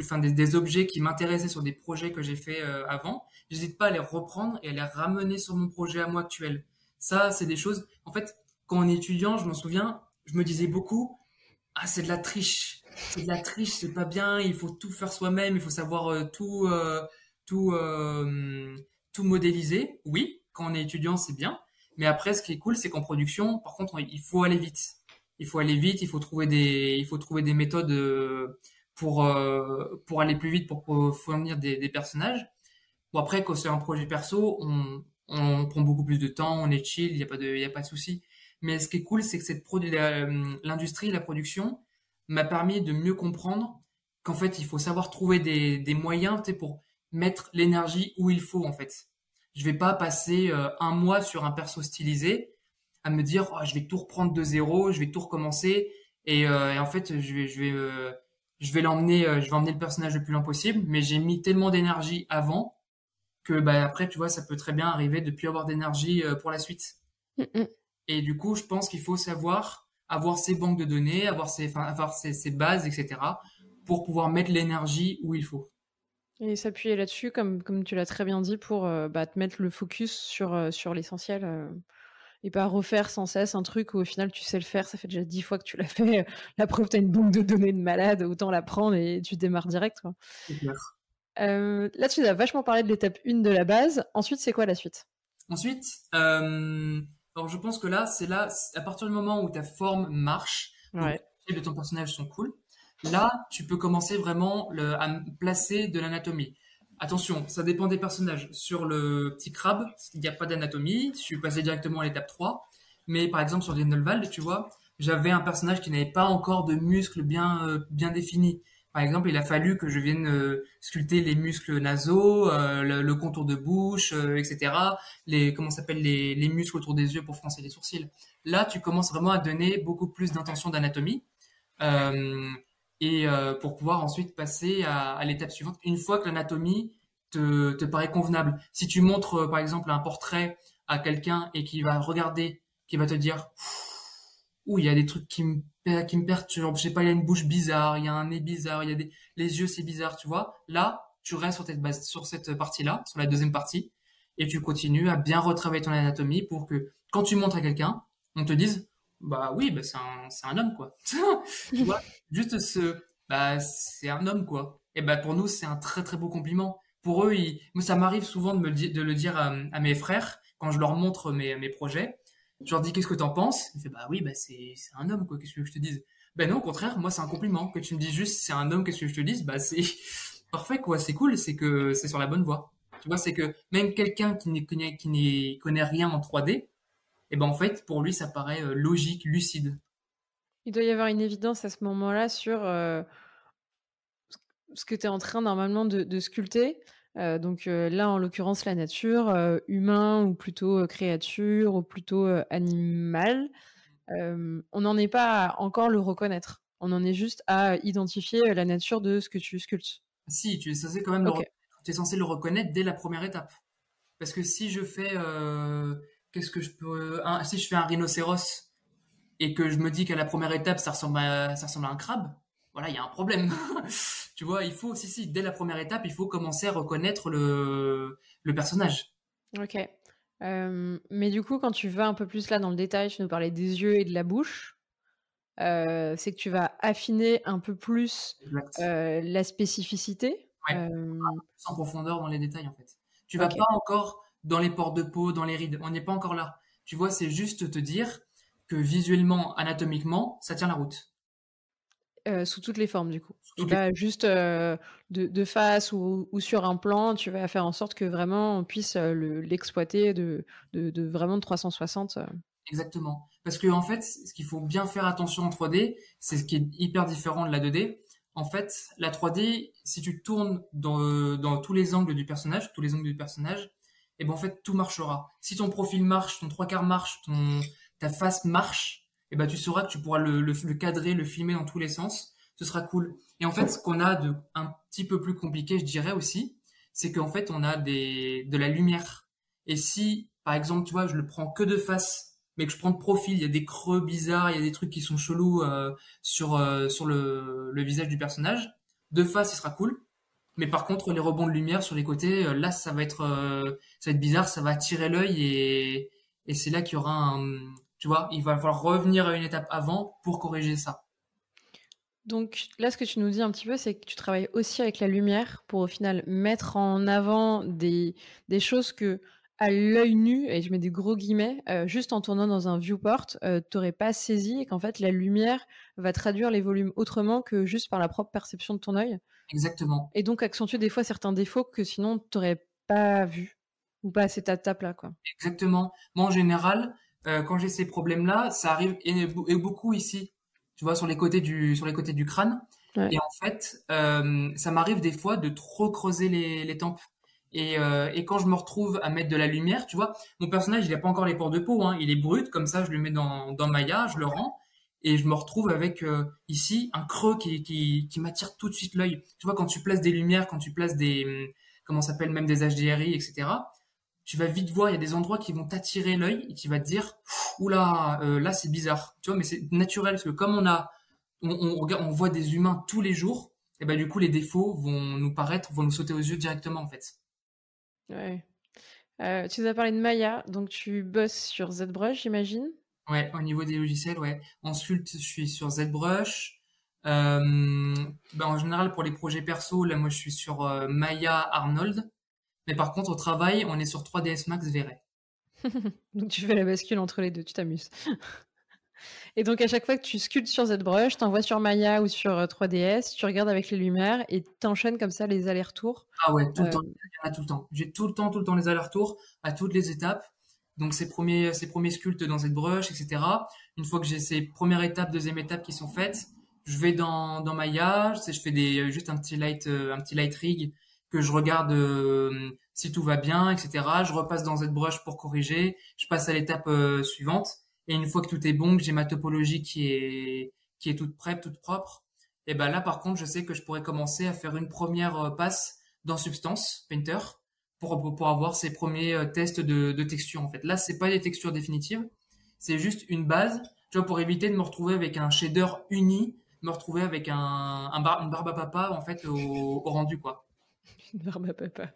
enfin des, des objets qui m'intéressaient sur des projets que j'ai fait avant j'hésite pas à les reprendre et à les ramener sur mon projet à moi actuel. Ça, c'est des choses. En fait, quand on est étudiant, je m'en souviens, je me disais beaucoup, ah, c'est de la triche. C'est de la triche, c'est pas bien, il faut tout faire soi-même, il faut savoir euh, tout, euh, tout, euh, tout modéliser. Oui, quand on est étudiant, c'est bien. Mais après, ce qui est cool, c'est qu'en production, par contre, il faut aller vite. Il faut aller vite, il faut trouver des, il faut trouver des méthodes pour, pour aller plus vite, pour fournir des, des personnages. Bon, après, quand c'est un projet perso, on, prend beaucoup plus de temps, on est chill, il n'y a pas de, de souci. Mais ce qui est cool, c'est que cette l'industrie, la production, m'a permis de mieux comprendre qu'en fait, il faut savoir trouver des, moyens pour mettre l'énergie où il faut, en fait. Je vais pas passer euh, un mois sur un perso stylisé à me dire, oh, je vais tout reprendre de zéro, je vais tout recommencer. Et, euh, en fait, je vais, je vais, euh, vais l'emmener, je vais emmener le personnage le plus loin possible. Mais j'ai mis tellement d'énergie avant que bah, après, tu vois, ça peut très bien arriver de plus avoir d'énergie euh, pour la suite. Mm, mm. Et du coup, je pense qu'il faut savoir avoir ses banques de données, avoir ses, enfin, avoir ses, bases, etc., pour pouvoir mettre l'énergie où il faut. Et s'appuyer là-dessus, comme, comme tu l'as très bien dit, pour euh, bah, te mettre le focus sur, euh, sur l'essentiel et pas refaire sans cesse un truc où au final tu sais le faire, ça fait déjà dix fois que tu l'as fait. La preuve, tu as une banque de données de malade, autant la prendre et tu démarres direct. Quoi. Euh, là, tu as vachement parlé de l'étape 1 de la base. Ensuite, c'est quoi la suite? Ensuite, euh, alors je pense que là, c'est là, à partir du moment où ta forme marche, ouais. les de ton personnage sont cool, là, tu peux commencer vraiment le, à placer de l'anatomie. Attention, ça dépend des personnages. Sur le petit crabe, il n'y a pas d'anatomie, je suis passé directement à l'étape 3. Mais par exemple, sur Grindelwald, tu vois, j'avais un personnage qui n'avait pas encore de muscles bien, euh, bien définis. Par exemple, il a fallu que je vienne euh, sculpter les muscles nasaux, euh, le, contour de bouche, euh, etc. Les comment s'appelle les, les, muscles autour des yeux pour froncer les sourcils. Là, tu commences vraiment à donner beaucoup plus d'intention d'anatomie. et pour pouvoir ensuite passer à, l'étape suivante une fois que l'anatomie te, te paraît convenable. Si tu montres par exemple un portrait à quelqu'un et qui va regarder, qui va te dire ouh il y a des trucs qui me qui me perturbent, je sais pas, il y a une bouche bizarre, il y a un nez bizarre, il y a des les yeux c'est bizarre, tu vois. Là, tu restes sur cette base, sur cette partie-là, sur la deuxième partie, et tu continues à bien retravailler ton anatomie pour que quand tu montres à quelqu'un, on te dise bah oui, bah c'est un, c'est un homme quoi. tu vois, juste ce, bah c'est un homme quoi. Et bah pour nous c'est un très très beau compliment. Pour eux, ça m'arrive souvent de me de le dire à, mes frères quand je leur montre mes projets. Je leur dis qu'est-ce que t'en penses? Ils font bah oui, bah c'est un homme quoi. Qu'est-ce que je te dise? Ben non, au contraire, moi c'est un compliment que tu me dis juste c'est un homme. Qu'est-ce que je te dise? Bah c'est parfait quoi. C'est cool, c'est que c'est sur la bonne voie. Tu vois, c'est que même quelqu'un qui n'y connaît rien en 3D, et ben en fait, pour lui, ça paraît euh, logique, lucide. Il doit y avoir une évidence à ce moment-là sur euh, ce que tu es en train normalement de, sculpter. Euh, donc là, en l'occurrence, la nature, humain ou plutôt créature ou plutôt animal. on n'en est pas à encore le reconnaître. On en est juste à identifier la nature de ce que tu sculptes. Si, tu es censé quand même le, tu es censé le reconnaître dès la première étape. Parce que si je fais qu'est-ce que je peux si je fais un rhinocéros et que je me dis qu'à la première étape ça ressemble à, ça ressemble à un crabe voilà il y a un problème tu vois il faut si si dès la première étape il faut commencer à reconnaître le le personnage ok euh, mais du coup quand tu vas un peu plus là dans le détail tu nous parlais des yeux et de la bouche euh, c'est que tu vas affiner un peu plus euh, la spécificité ouais. en profondeur dans les détails en fait tu vas pas encore dans les portes de peau, dans les rides. On n'est pas encore là. Tu vois, c'est juste te dire que visuellement, anatomiquement, ça tient la route. Euh, sous toutes les formes, du coup. Pas juste euh, de, face ou, sur un plan, tu vas faire en sorte que vraiment on puisse euh, l'exploiter de, de, vraiment de 360. Exactement. Parce que en fait, ce qu'il faut bien faire attention en 3D, c'est ce qui est hyper différent de la 2D. En fait, la 3D, si tu tournes dans, dans tous les angles du personnage, tous les angles du personnage, et ben en fait tout marchera. Si ton profil marche, ton trois quarts marche, ton ta face marche, et ben tu sauras que tu pourras le, le, cadrer, le filmer dans tous les sens. Ce sera cool. Et en fait, ce qu'on a de un petit peu plus compliqué, je dirais aussi, c'est qu'en fait on a des de la lumière. Et si par exemple, tu vois, je le prends que de face, mais que je prends de profil, il y a des creux bizarres, il y a des trucs qui sont chelous euh, sur euh, sur le, le visage du personnage. De face, ce sera cool. Mais par contre, les rebonds de lumière sur les côtés, euh, là, ça va être, ça va être bizarre, ça va attirer l'œil et, et c'est là qu'il y aura un, tu vois, il va falloir revenir à une étape avant pour corriger ça. Donc là, ce que tu nous dis un petit peu, c'est que tu travailles aussi avec la lumière pour au final mettre en avant des, des choses que à l'œil nu, et je mets des gros guillemets, euh, juste en tournant dans un viewport, euh, tu n'aurais pas saisi et qu'en fait la lumière va traduire les volumes autrement que juste par la propre perception de ton œil. Exactement. Et donc accentuer des fois certains défauts que sinon tu n'aurais pas vu ou pas à cette étape-là. Quoi. Exactement. Moi en général, euh, quand j'ai ces problèmes-là, ça arrive et, beaucoup ici, tu vois, sur les côtés du, sur les côtés du crâne. Et en fait, ça m'arrive des fois de trop creuser les, les tempes. Et, euh, et, quand je me retrouve à mettre de la lumière, tu vois, mon personnage, il n'a pas encore les pores de peau, hein, il est brut, comme ça, je le mets dans, dans Maya, je le rends, et je me retrouve avec euh, ici un creux qui, qui, qui m'attire tout de suite l'œil. Tu vois, quand tu places des lumières, quand tu places des, hum, comment s'appelle, même des HDRI, etc., tu vas vite voir, il y a des endroits qui vont t'attirer l'œil et qui va te dire, oula, euh, là c'est bizarre. Tu vois, mais c'est naturel parce que comme on a, on, on, on voit des humains tous les jours, et ben du coup les défauts vont nous paraître, vont nous sauter aux yeux directement en fait. Ouais. Euh, tu nous as parlé de Maya, donc tu bosses sur ZBrush, j'imagine? Ouais, au niveau des logiciels, ouais. En Sculpt, je suis sur ZBrush. Euh, ben, en général, pour les projets perso, là, moi, je suis sur Maya Arnold. Mais par contre, au travail, on est sur 3ds Max Vray. Donc tu fais la bascule entre les deux, tu t'amuses. Et donc, à chaque fois que tu sculptes sur ZBrush, tu envoies sur Maya ou sur 3DS, euh, tu regardes avec les lumières et t'enchaînes comme ça les allers-retours. Ah ouais, tout le temps. Euh, tout le temps. J'ai tout le temps, tout le temps les allers-retours à toutes les étapes. Donc, ces premiers, ces premiers sculptes dans ZBrush, etc. Une fois que j'ai ces premières étapes, deuxième étape qui sont faites, je vais dans, dans Maya, je, je fais des, euh, juste un petit light, un petit light rig que je regarde si tout va bien, etc. Je repasse dans ZBrush pour corriger. Je passe à l'étape suivante et une fois que tout est bon, que j'ai ma topologie qui est, qui est toute prête, toute propre, Et ben là, par contre, je sais que je pourrais commencer à faire une première passe dans Substance Painter pour, pour avoir ces premiers tests de, de texture. En fait, là, c'est pas des textures définitives, c'est juste une base, tu vois, pour éviter de me retrouver avec un shader uni, me retrouver avec un, un une barbe à papa en fait au, au rendu quoi. Une barbe à papa.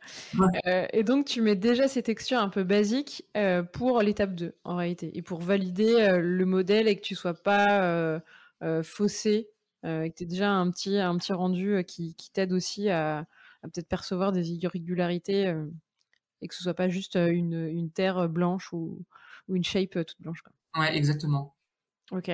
Euh, et donc, tu mets déjà ces textures un peu basiques euh, pour l'étape 2, en réalité, et pour valider euh, le modèle et que tu sois pas faussé, et que tu aies déjà un petit, un petit rendu qui, qui t'aide aussi à, à peut-être percevoir des irrégularités et que ce soit pas juste une, une terre blanche ou, ou, une shape toute blanche. Quoi. Ouais, exactement. Ok,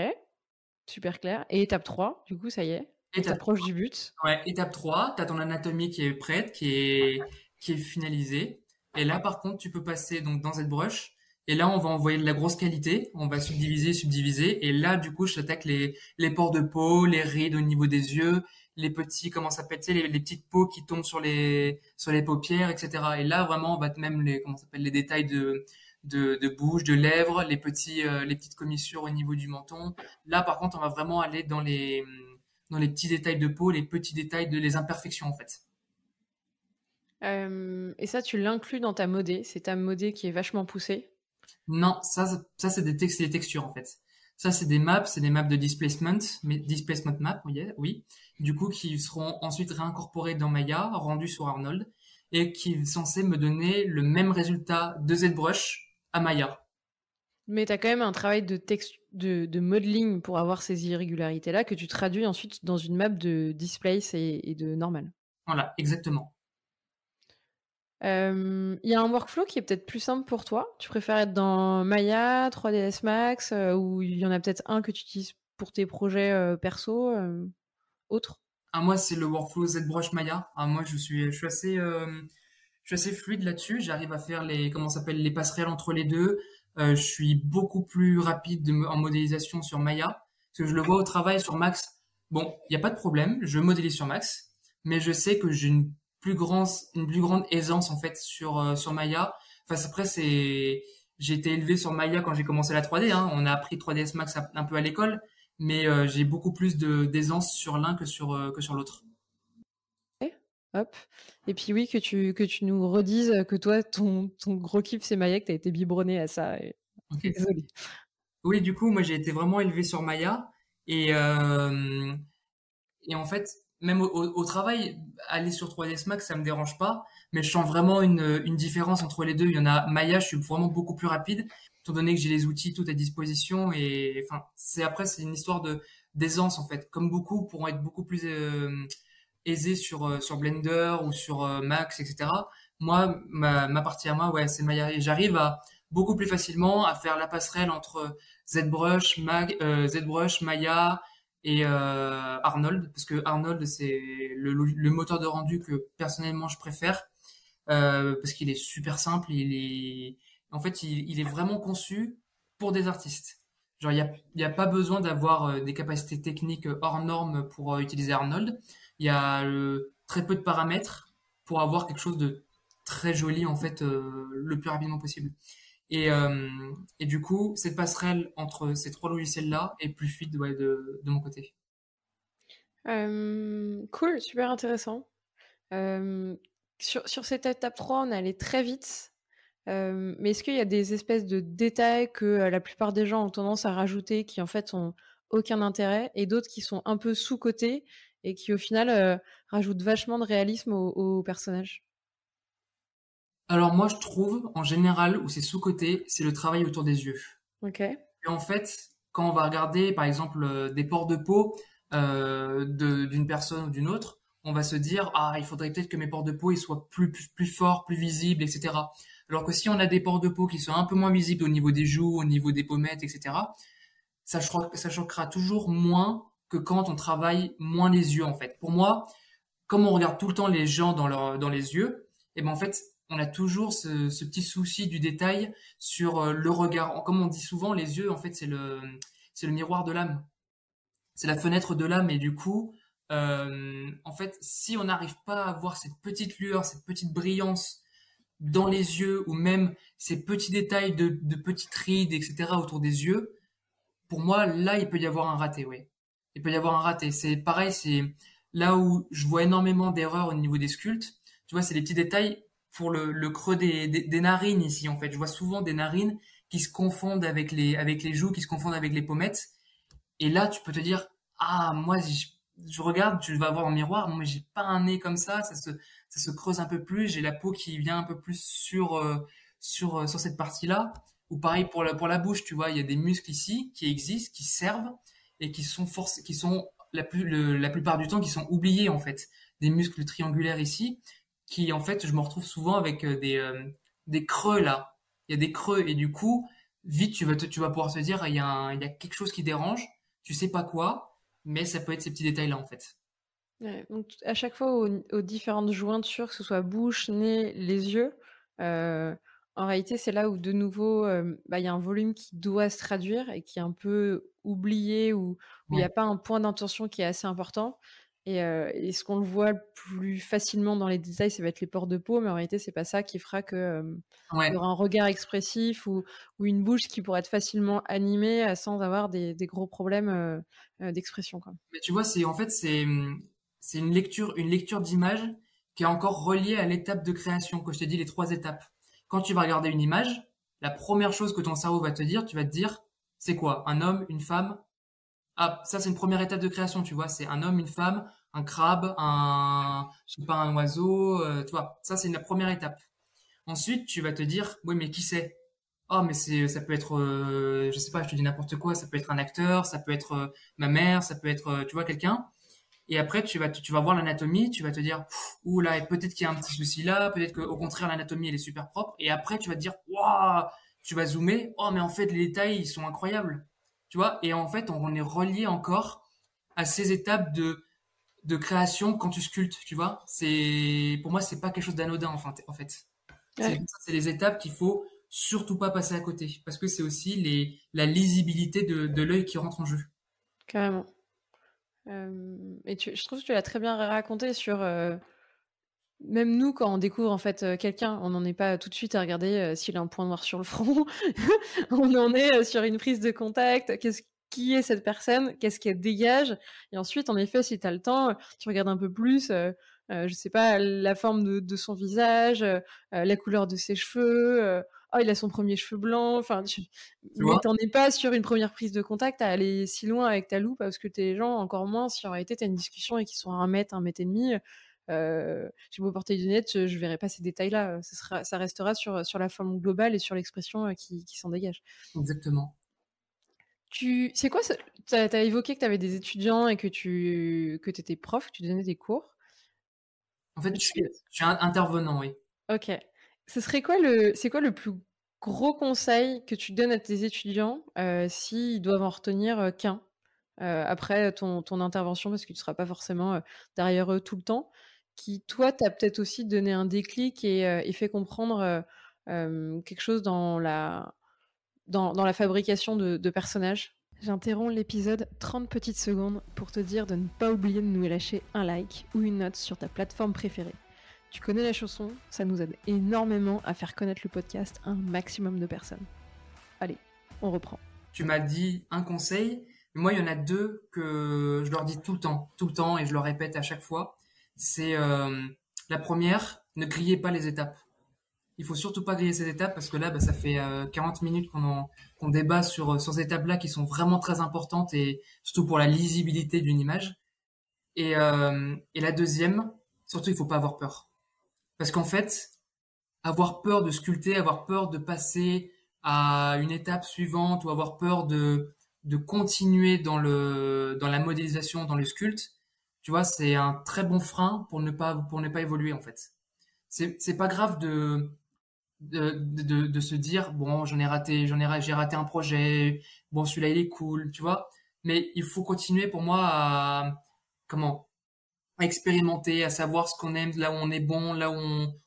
super clair. Et étape 3, du coup, ça y est Étape proche du but. Ouais, étape 3, tu as ton anatomie qui est prête, qui est, qui est finalisée. Et là, par contre, tu peux passer donc dans ZBrush. Et là, on va envoyer de la grosse qualité. On va subdiviser, subdiviser. Et là, du coup, je t'attaque les, les pores de peau, les rides au niveau des yeux, les petits, comment ça s'appelle, les, les petites peaux qui tombent sur les, sur les paupières, etc. Et là, vraiment, on va te même les, comment s'appelle, les détails de, de, de, bouche, de lèvres, les petits, euh, les petites commissures au niveau du menton. Là, par contre, on va vraiment aller dans les, dans les petits détails de peau, les petits détails de les imperfections en fait. Euh, et ça, tu l'inclus dans ta modée C'est ta modée qui est vachement poussée Non, ça, ça c'est des, des, textures en fait. Ça, c'est des maps, c'est des maps de displacement, mais displacement map, oui. Du coup, qui seront ensuite réincorporés dans Maya, rendus sur Arnold, et qui sont censés me donner le même résultat de ZBrush à Maya. Mais tu as quand même un travail de, texte, de, de modeling pour avoir ces irrégularités-là que tu traduis ensuite dans une map de displace et, de normal. Voilà, exactement. Il y a un workflow qui est peut-être plus simple pour toi. Tu préfères être dans Maya, 3ds Max, euh, ou il y en a peut-être un que tu utilises pour tes projets euh, perso, euh, autres ah, Moi, c'est le workflow ZBrush Maya. Ah, moi, je suis, je suis assez, je suis assez fluide là-dessus. J'arrive à faire les, comment s'appelle, les passerelles entre les deux. Euh, je suis beaucoup plus rapide en modélisation sur Maya, parce que je le vois au travail sur Max. Bon, il n'y a pas de problème, je modélise sur Max, mais je sais que j'ai une plus grande, une plus grande aisance en fait sur euh, sur Maya. Enfin, après c'est, j'ai été élevé sur Maya quand j'ai commencé la 3D. Hein. On a appris 3ds Max un peu à l'école, mais euh, j'ai beaucoup plus de d'aisance sur l'un que sur que sur l'autre. Hop. Et puis oui, que tu, que tu nous redises que toi, ton, ton gros kiff, c'est Maya, que tu as été biberonné à ça. Et... Désolé. Oui, du coup, moi, j'ai été vraiment élevé sur Maya. Et, euh, et en fait, même au, travail, aller sur 3ds Max, ça me dérange pas. Mais je sens vraiment une, une différence entre les deux. Il y en a Maya, je suis vraiment beaucoup plus rapide, étant donné que j'ai les outils tout à disposition. Et enfin, c'est après, c'est une histoire de d'aisance, en fait. Comme beaucoup pourront être beaucoup plus... Euh, aisé sur euh, sur Blender ou sur euh, Max, etc. Moi, ma, partie à moi, ouais, c'est Maya. J'arrive beaucoup plus facilement à faire la passerelle entre ZBrush, Mag, euh, ZBrush, Maya et Arnold, parce que Arnold c'est le, moteur de rendu que personnellement je préfère, parce qu'il est super simple, il est, en fait, il, est vraiment conçu pour des artistes. Genre, il n'y y a pas besoin d'avoir des capacités techniques hors normes pour utiliser Arnold il y a euh, très peu de paramètres pour avoir quelque chose de très joli en fait euh, le plus rapidement possible. Et, euh, et, du coup, cette passerelle entre ces trois logiciels-là est plus fluide de, de, mon côté. cool, super intéressant. sur, sur, cette étape 3, on allé très vite. mais est-ce qu'il y a des espèces de détails que la plupart des gens ont tendance à rajouter qui en fait ont aucun intérêt et d'autres qui sont un peu sous-cotés et qui au final euh, rajoute vachement de réalisme au, personnage Alors moi je trouve en général où c'est sous-côté, c'est le travail autour des yeux. Ok. Et en fait, quand on va regarder par exemple euh, des pores de peau euh, d'une personne ou d'une autre, on va se dire ah il faudrait peut-être que mes pores de peau ils soient plus, plus, plus forts, plus visibles, etc. Alors que si on a des pores de peau qui sont un peu moins visibles au niveau des joues, au niveau des pommettes, etc. Ça, ça choquera toujours moins que quand on travaille moins les yeux en fait. Pour moi, comme on regarde tout le temps les gens dans, leur, dans les yeux, et eh ben en fait, on a toujours ce, petit souci du détail sur euh, le regard. Comme on dit souvent, les yeux en fait c'est le c'est le miroir de l'âme, c'est la fenêtre de l'âme et du coup, euh, en fait, si on n'arrive pas à avoir cette petite lueur, cette petite brillance dans les yeux ou même ces petits détails de, de petites rides, etc. autour des yeux, pour moi, là, il peut y avoir un raté, oui. Il peut y avoir un raté. C'est pareil, c'est là où je vois énormément d'erreurs au niveau des sculptes. Tu vois, c'est les petits détails pour le, creux des, narines ici, en fait. Je vois souvent des narines qui se confondent avec les, avec les joues, qui se confondent avec les pommettes. Et là, tu peux te dire, ah, moi, je, regarde, tu vas voir en miroir, moi, j'ai pas un nez comme ça, ça se, ça se creuse un peu plus, j'ai la peau qui vient un peu plus sur, euh, sur, euh, sur cette partie-là. Ou pareil pour la, pour la bouche, tu vois, il y a des muscles ici qui existent, qui servent et qui sont forcés, qui sont la, plus, la plupart du temps qui sont oubliés en fait. Des muscles triangulaires ici, qui en fait, je me retrouve souvent avec euh, des, euh, des creux là. Il y a des creux et du coup, vite tu vas, te, tu vas pouvoir te dire, il y, a un, il y a quelque chose qui dérange, tu sais pas quoi, mais ça peut être ces petits détails là en fait. À chaque fois aux, aux, différentes jointures, que ce soit bouche, nez, les yeux, euh, en réalité, c'est là où de nouveau, euh, bah, il y a un volume qui doit se traduire et qui est un peu oublié ou où il n'y a pas un point d'intention qui est assez important. Et, euh, et ce qu'on le voit plus facilement dans les détails, ça va être les pores de peau, mais en réalité, c'est pas ça qui fera que euh, Ouais. y aura un regard expressif ou, ou une bouche qui pourrait être facilement animée euh, sans avoir des, des gros problèmes d'expression. Mais tu vois, c'est en fait c'est c'est une lecture une lecture d'image qui est encore reliée à l'étape de création que je t'ai dit les trois étapes. Quand tu vas regarder une image, la première chose que ton cerveau va te dire, tu vas te dire, c'est quoi? Un homme, une femme? Ah, ça c'est une première étape de création, tu vois, c'est un homme, une femme, un crabe, un, je sais pas, un oiseau, euh, tu vois, ça c'est la première étape. Ensuite, tu vas te dire, oui, mais qui c'est? Oh, mais ça peut être, euh, je sais pas, je te dis n'importe quoi, ça peut être un acteur, ça peut être euh, ma mère, ça peut être, euh, tu vois, quelqu'un. Et après, tu vas, tu vas voir l'anatomie, tu vas te dire, ouh là, peut-être qu'il y a un petit souci là, peut-être qu'au contraire, l'anatomie, elle est super propre. Et après, tu vas te dire, waouh, tu vas zoomer, oh, mais en fait, les détails, ils sont incroyables. Tu vois, et en fait, on est relié encore à ces étapes de, de création quand tu sculptes, tu vois? C'est, pour moi, c'est pas quelque chose d'anodin, en fait. En fait. Ouais. C'est les étapes qu'il faut surtout pas passer à côté, parce que c'est aussi les, la lisibilité de, de l'œil qui rentre en jeu. Carrément. Et tu, je trouve que tu l'as très bien raconté sur même nous quand on découvre en fait quelqu'un, on n'en est pas tout de suite à regarder s'il a un point noir sur le front. on en est sur une prise de contact. Qu'est-ce qui est cette personne Qu'est-ce qu'elle dégage? Et ensuite, en effet, si tu as le temps, tu regardes un peu plus. Je sais pas la forme de, son visage, la couleur de ses cheveux. Oh, il a son premier cheveu blanc. Enfin, tu... Mais t'en es pas sur une première prise de contact à aller si loin avec ta loupe parce que t'es gens encore moins si en réalité t'as une discussion et qu'ils sont à un mètre, un mètre et demi. Euh, j'ai beau porter des lunettes, je, je verrai pas ces détails-là. Ça, sera, ça restera sur, sur la forme globale et sur l'expression euh, qui, qui s'en dégage. Exactement. Tu, c'est quoi Tu as, évoqué que tu avais des étudiants et que tu que étais prof, que tu donnais des cours? En fait, je suis, je suis intervenant, oui. Ok. Ce serait quoi le, c'est quoi le plus gros conseil que tu donnes à tes étudiants euh, s'ils doivent en retenir euh, qu'un euh, après ton, ton intervention, parce que tu ne seras pas forcément euh, derrière eux tout le temps, qui, toi, t'as peut-être aussi donné un déclic et, fait comprendre quelque chose dans la, dans la fabrication de, de personnages? J'interromps l'épisode 30 petites secondes pour te dire de ne pas oublier de nous lâcher un like ou une note sur ta plateforme préférée. Tu connais la chanson, ça nous aide énormément à faire connaître le podcast à un maximum de personnes. Allez, on reprend. Tu m'as dit un conseil, moi il y en a deux que je leur dis tout le temps, tout le temps, et je leur répète à chaque fois. C'est euh, la première, ne grillez pas les étapes. Il faut surtout pas griller ces étapes parce que là, bah, ça fait euh, 40 minutes qu'on débat sur, sur ces étapes-là qui sont vraiment très importantes et surtout pour la lisibilité d'une image. Et, euh, et la deuxième, surtout, il faut pas avoir peur. Parce qu'en fait, avoir peur de sculpter, avoir peur de passer à une étape suivante ou avoir peur de, de continuer dans le, dans la modélisation, dans le sculpte, tu vois, c'est un très bon frein pour ne pas, pour ne pas évoluer, en fait. C'est, pas grave de, de, de, se dire, bon, j'en ai raté, j'ai raté un projet, bon, celui-là, il est cool, tu vois. Mais il faut continuer pour moi à, comment, à expérimenter, à savoir ce qu'on aime, là où on est bon, là où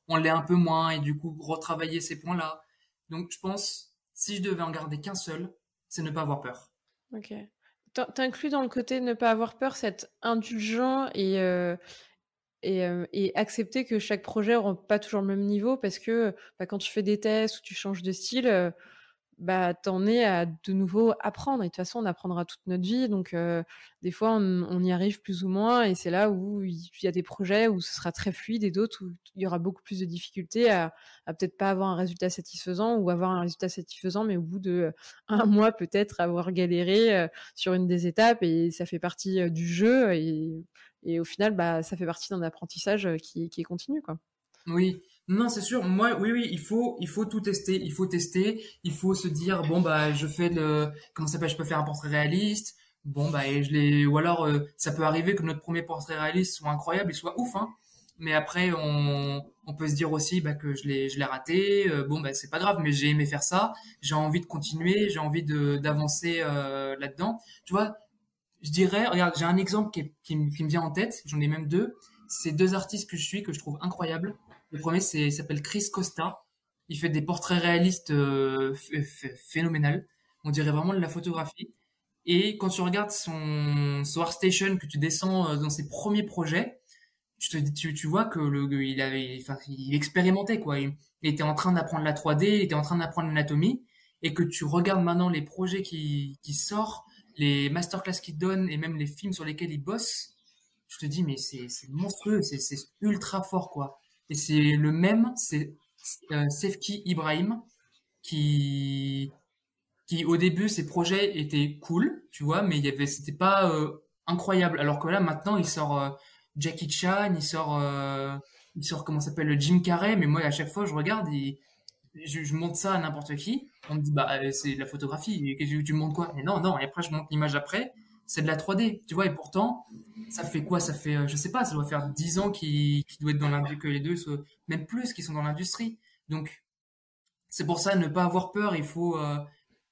on, l'est un peu moins, et du coup, retravailler ces points-là. Donc, je pense, si je devais en garder qu'un seul, c'est ne pas avoir peur. Ok. T'in- T'inclus dans le côté ne pas avoir peur, cette indulgent et, euh, euh, et accepter que chaque projet n'aura pas toujours le même niveau parce que bah, quand tu fais des tests ou tu changes de style, euh, bah, t'en es à de nouveau apprendre. Et de toute façon, on apprendra toute notre vie. Donc, euh, des fois, on, y arrive plus ou moins. Et c'est là où il y a des projets où ce sera très fluide et d'autres où il y aura beaucoup plus de difficultés à, peut-être pas avoir un résultat satisfaisant ou avoir un résultat satisfaisant, mais au bout de un mois, peut-être avoir galéré euh, sur une des étapes. Et ça fait partie euh, du jeu. Et, au final, bah, ça fait partie d'un apprentissage qui, qui est continu. Quoi. Oui, non, c'est sûr. Moi, oui, oui, il faut, il faut tout tester. Il faut tester. Il faut se dire, bon, bah, je fais le, comment ça s'appelle, je peux faire un portrait réaliste. Bon, bah, et je l'ai, ou alors, euh, ça peut arriver que notre premier portrait réaliste soit incroyable, il soit ouf, hein. Mais après, on, on peut se dire aussi, bah, que je l'ai, je l'ai raté. Euh, bon, bah, c'est pas grave, mais j'ai aimé faire ça. J'ai envie de continuer. J'ai envie de, d'avancer, euh, là-dedans. Tu vois, je dirais, regarde, j'ai un exemple qui, qui, qui me vient en tête. J'en ai même deux. C'est deux artistes que je suis, que je trouve incroyables. Le premier, c'est, s'appelle Chris Costa. Il fait des portraits réalistes euh, phénoménal. On dirait vraiment de la photographie. Et quand tu regardes son, son Station que tu descends euh, dans ses premiers projets, tu, vois que le, il avait, expérimentait quoi. Il, était en train d'apprendre la 3D, il était en train d'apprendre l'anatomie, et que tu regardes maintenant les projets qui, qui sortent, les masterclass qu'il donne et même les films sur lesquels il bosse, je te dis mais c'est, monstrueux, c'est ultra fort quoi. Et c'est le même, c'est euh, Sefki Ibrahim, qui, qui au début ses projets étaient cool, tu vois, mais il y c'était pas euh, incroyable. Alors que là maintenant il sort euh, Jackie Chan, il sort, euh, il sort comment s'appelle le Jim Carrey, mais moi à chaque fois je regarde je, je montre ça à n'importe qui, on me dit bah c'est la photographie, tu, tu montres quoi? Mais non non, et après je montre l'image après, c'est de la 3D, tu vois, et pourtant, ça fait quoi? Ça fait, euh, je sais pas, ça doit faire 10 ans qu'il doit être dans l'industrie, que les deux, même plus, qu'ils sont dans l'industrie. Donc, c'est pour ça, ne pas avoir peur, il faut... Euh,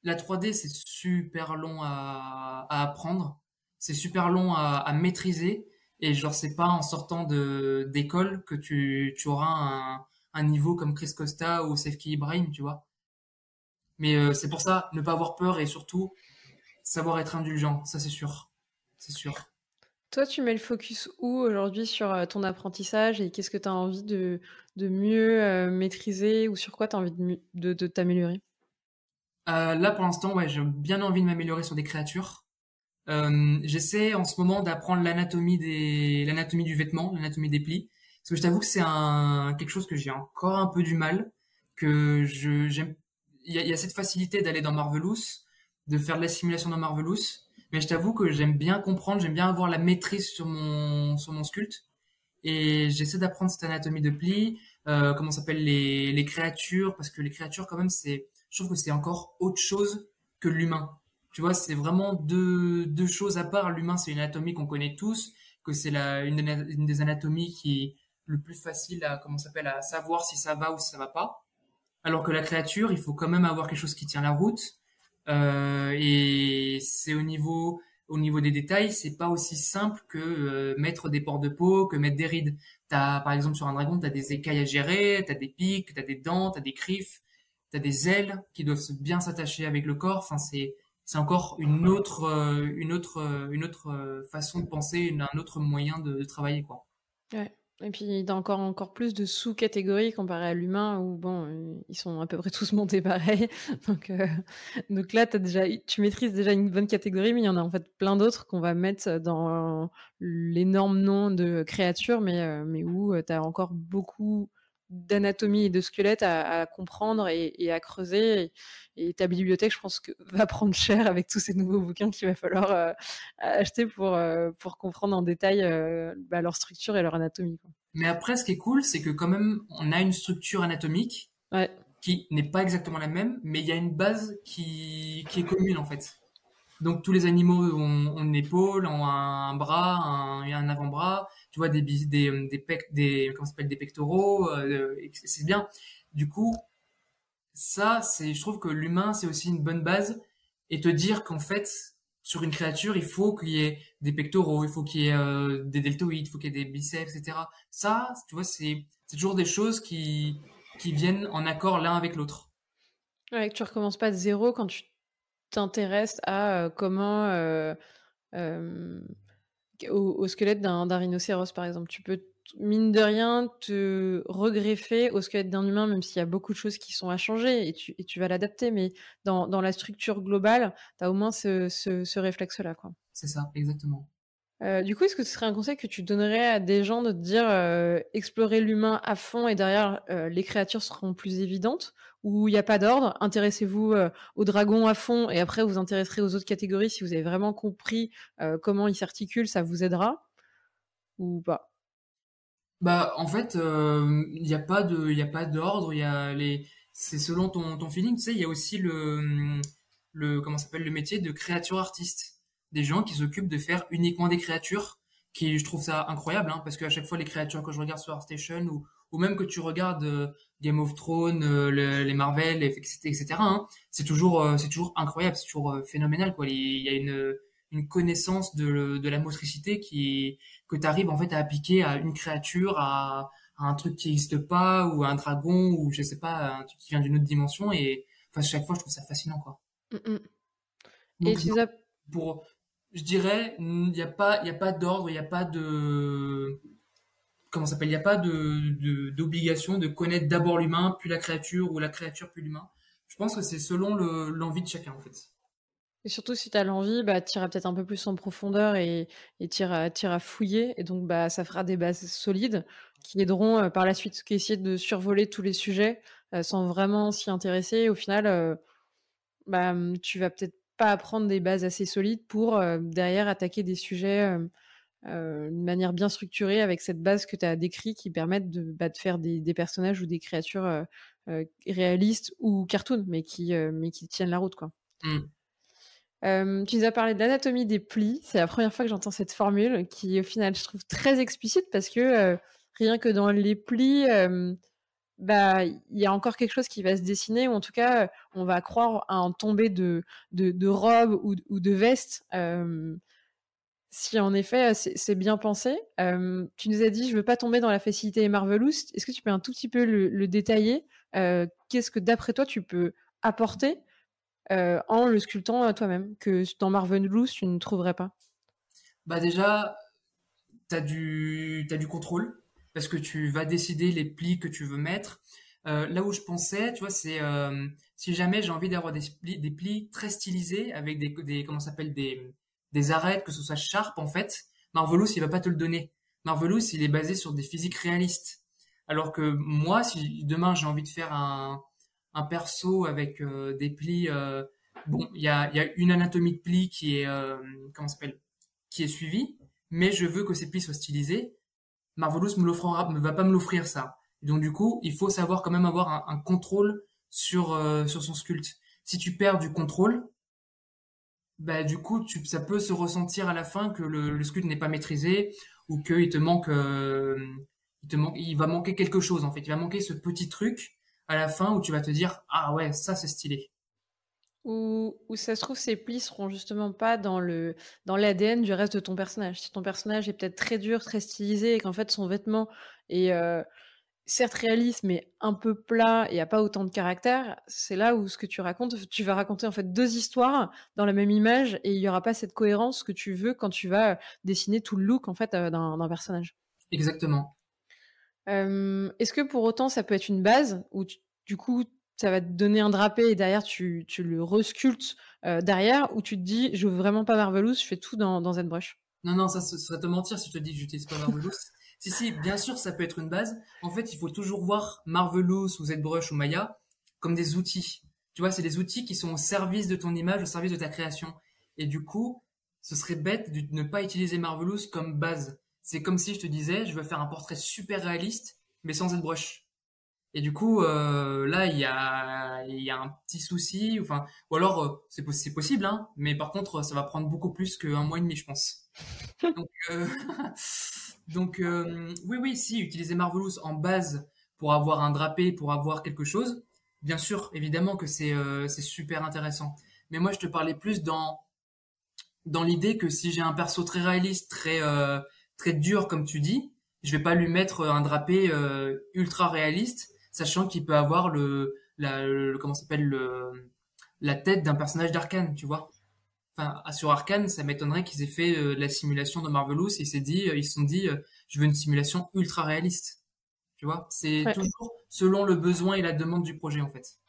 la 3D, c'est super long à, apprendre, c'est super long à, maîtriser, et genre, c'est pas en sortant d'école que tu, tu auras un, un niveau comme Chris Costa ou Sefki Ibrahim, tu vois. Mais euh, c'est pour ça, ne pas avoir peur, et surtout, savoir être indulgent, ça c'est sûr. C'est sûr. Toi, tu mets le focus où aujourd'hui sur euh, ton apprentissage et qu'est-ce que tu as envie de, de mieux euh, maîtriser ou sur quoi tu as envie de, de, t'améliorer? Euh, Là, pour l'instant, ouais, j'ai bien envie de m'améliorer sur des créatures. J'essaie en ce moment d'apprendre l'anatomie des l'anatomie du vêtement, l'anatomie des plis. Parce que je t'avoue que c'est un quelque chose que j'ai encore un peu du mal, que je j'aime. Il y, y a, cette facilité d'aller dans Marvelous, de faire de la simulation dans Marvelous. Mais je t'avoue que j'aime bien comprendre, j'aime bien avoir la maîtrise sur mon, sur mon sculpte. Et j'essaie d'apprendre cette anatomie de pli, euh, comment s'appellent les, les créatures, parce que les créatures, quand même, c'est, je trouve que c'est encore autre chose que l'humain. Tu vois, c'est vraiment deux, deux choses à part. L'humain, c'est une anatomie qu'on connaît tous, que c'est la, une, une, des anatomies qui est le plus facile à, comment s'appelle, à savoir si ça va ou si ça va pas. Alors que la créature, il faut quand même avoir quelque chose qui tient la route. Euh, et c'est au niveau au niveau des détails, c'est pas aussi simple que euh, mettre des ports de peau, que mettre des rides. T'as, par exemple, sur un dragon, t'as des écailles à gérer, t'as des pics, t'as des dents, t'as des griffes, t'as des ailes qui doivent bien s'attacher avec le corps. Enfin, c'est, c'est encore une autre, euh, une autre, une autre façon de penser, un autre moyen de, de travailler, quoi. Ouais. Et puis, il y a encore, encore plus de sous-catégories comparé à l'humain où, bon, ils sont à peu près tous montés pareil. Donc, euh, donc là, déjà, tu maîtrises déjà une bonne catégorie, mais il y en a en fait plein d'autres qu'on va mettre dans l'énorme nom de créatures, mais, euh, mais où euh, tu as encore beaucoup d'anatomie et de squelette à, comprendre et, à creuser. Et, ta bibliothèque, je pense que va prendre cher avec tous ces nouveaux bouquins qu'il va falloir euh, acheter pour, euh, pour comprendre en détail euh, bah, leur structure et leur anatomie. Mais après, ce qui est cool, c'est que quand même, on a une structure anatomique qui n'est pas exactement la même, mais il y a une base qui, qui est commune en fait. Donc tous les animaux ont, une épaule, ont un, bras, un, un avant-bras, tu vois des des des, des comment des pectoraux, euh, c'est bien. Du coup, ça c'est je trouve que l'humain c'est aussi une bonne base et te dire qu'en fait sur une créature, il faut qu'il y ait des pectoraux, il faut qu'il y ait euh, des deltoïdes, il faut qu'il y ait des biceps, etc. Ça, tu vois, c'est toujours des choses qui qui viennent en accord l'un avec l'autre. Ouais, que tu recommences pas de zéro quand tu t'intéresses à comment au, squelette d'un rhinocéros, par exemple. Tu peux mine de rien, te regreffer au squelette d'un humain, même s'il y a beaucoup de choses qui sont à changer et tu, vas l'adapter. Mais dans, dans, la structure globale, tu as au moins ce, ce, ce réflexe-là. C'est ça, exactement. Euh, du coup, est-ce que ce serait un conseil que tu donnerais à des gens de dire euh, explorer l'humain à fond et derrière euh, les créatures seront plus évidentes Ou il n'y a pas d'ordre? Intéressez-vous euh, aux dragons à fond et après vous intéresserez aux autres catégories si vous avez vraiment compris comment ils s'articulent, ça vous aidera Ou pas? Bah, en fait, il n'y a pas d'ordre. Il y a les, c'est selon ton, ton feeling. Tu sais, il y a aussi le, le comment s'appelle le métier de créature artiste des gens qui s'occupent de faire uniquement des créatures, qui je trouve ça incroyable, hein, parce qu'à chaque fois les créatures que je regarde sur ArtStation ou, ou même que tu regardes euh, Game of Thrones, euh, les Marvel, etc., etc. Hein, c'est toujours, euh, c'est toujours incroyable, c'est toujours phénoménal, quoi. Il y a une, une connaissance de, de la motricité qui que tu arrives en fait à appliquer à une créature, à, à un truc qui n'existe pas, ou à un dragon, ou je sais pas, un truc qui vient d'une autre dimension. Et enfin, chaque fois, je trouve ça fascinant, quoi. Mm -mm. Donc, et tu pour je dirais, il n'y a pas, il a pas d'ordre, il n'y a pas de, comment s'appelle, il n'y a pas de, d'obligation de, connaître d'abord l'humain, puis la créature, ou la créature, puis l'humain. Je pense que c'est selon l'envie de chacun, en fait. Et surtout, si tu as l'envie, bah, tu iras peut-être un peu plus en profondeur et tu iras, fouiller. Et donc, bah, ça fera des bases solides qui aideront euh, par la suite essayer de survoler tous les sujets euh, sans vraiment s'y intéresser. Au final, euh, bah, tu vas peut-être pas apprendre des bases assez solides pour euh, derrière attaquer des sujets euh, euh, d'une manière bien structurée avec cette base que tu as décrit qui permettent de, bah, de faire des, des, personnages ou des créatures réalistes ou cartoon, mais qui, mais qui tiennent la route. Quoi. Mm. tu nous as parlé de l'anatomie des plis. C'est la première fois que j'entends cette formule qui, au final, je trouve très explicite parce que rien que dans les plis, bah, il y a encore quelque chose qui va se dessiner, ou en tout cas, on va croire à un tombé de, de, robe ou, ou, de veste. Si en effet c'est bien pensé, tu nous as dit je veux pas tomber dans la facilité Marvelous. Est-ce que tu peux un tout petit peu le, le détailler? Qu'est-ce que d'après toi tu peux apporter en le sculptant toi-même que dans Marvelous tu ne trouverais pas? Bah déjà, tu as du contrôle parce que tu vas décider les plis que tu veux mettre. Euh, là où je pensais, tu vois, c'est euh, si jamais j'ai envie d'avoir des plis, très stylisés avec des, comment s'appelle des des arêtes, que ce soit sharp en fait, Marvelous il va pas te le donner. Marvelous il est basé sur des physiques réalistes. Alors que moi, si demain j'ai envie de faire un un perso avec euh, des plis, bon, il y a y a une anatomie de plis qui est comment s'appelle, qui est suivie, mais je veux que ces plis soient stylisés Marvelous me ne va pas me l'offrir ça. Donc du coup, il faut savoir quand même avoir un, contrôle sur euh, sur son sculpte. Si tu perds du contrôle, bah du coup, ça peut se ressentir à la fin que le, sculpte n'est pas maîtrisé ou qu'il te manque, euh, il te manque, va manquer quelque chose en fait. Il va manquer ce petit truc à la fin où tu vas te dire ah ouais ça c'est stylé. Ou ça se trouve, ces plis seront justement pas dans le dans l'ADN du reste de ton personnage. Si ton personnage est peut-être très dur, très stylisé, et qu'en fait son vêtement est euh, certes réaliste, mais un peu plat et a pas autant de caractère, c'est là où ce que tu racontes, tu vas raconter en fait deux histoires dans la même image, et il y aura pas cette cohérence que tu veux quand tu vas dessiner tout le look en fait euh, d'un personnage. Exactement. Euh, Est-ce que pour autant ça peut être une base où tu, du coup ça va te donner un drapé et derrière tu, tu le resculptes euh, derrière ou tu te dis je veux vraiment pas Marvelous, je fais tout dans, dans ZBrush Non, non, ça, serait te mentir si je te dis que j'utilise pas Marvelous. si, si, bien sûr, ça peut être une base. En fait, il faut toujours voir Marvelous ou ZBrush ou Maya comme des outils. Tu vois, c'est des outils qui sont au service de ton image, au service de ta création. Et du coup, ce serait bête de ne pas utiliser Marvelous comme base. C'est comme si je te disais, je veux faire un portrait super réaliste, mais sans ZBrush. Et du coup, euh, là, il y a, il y a un petit souci, enfin, ou alors euh, c'est possible, hein, mais par contre, ça va prendre beaucoup plus qu'un mois et demi, je pense. Donc, euh, donc oui, oui, si utiliser Marvelous en base pour avoir un drapé, pour avoir quelque chose, bien sûr, évidemment que c'est super intéressant. Mais moi, je te parlais plus dans dans l'idée que si j'ai un perso très réaliste, très très dur, comme tu dis, je vais pas lui mettre un drapé ultra réaliste sachant qu'il peut avoir le, la, le comment s'appelle le la tête d'un personnage d'Arkane, tu vois. enfin, sur Arkane, ça m'étonnerait qu'ils aient fait euh, la simulation de Marvelous et ils s'est dit, ils se sont dit, je veux une simulation ultra réaliste. Tu vois, c'est toujours selon le besoin et la demande du projet en fait.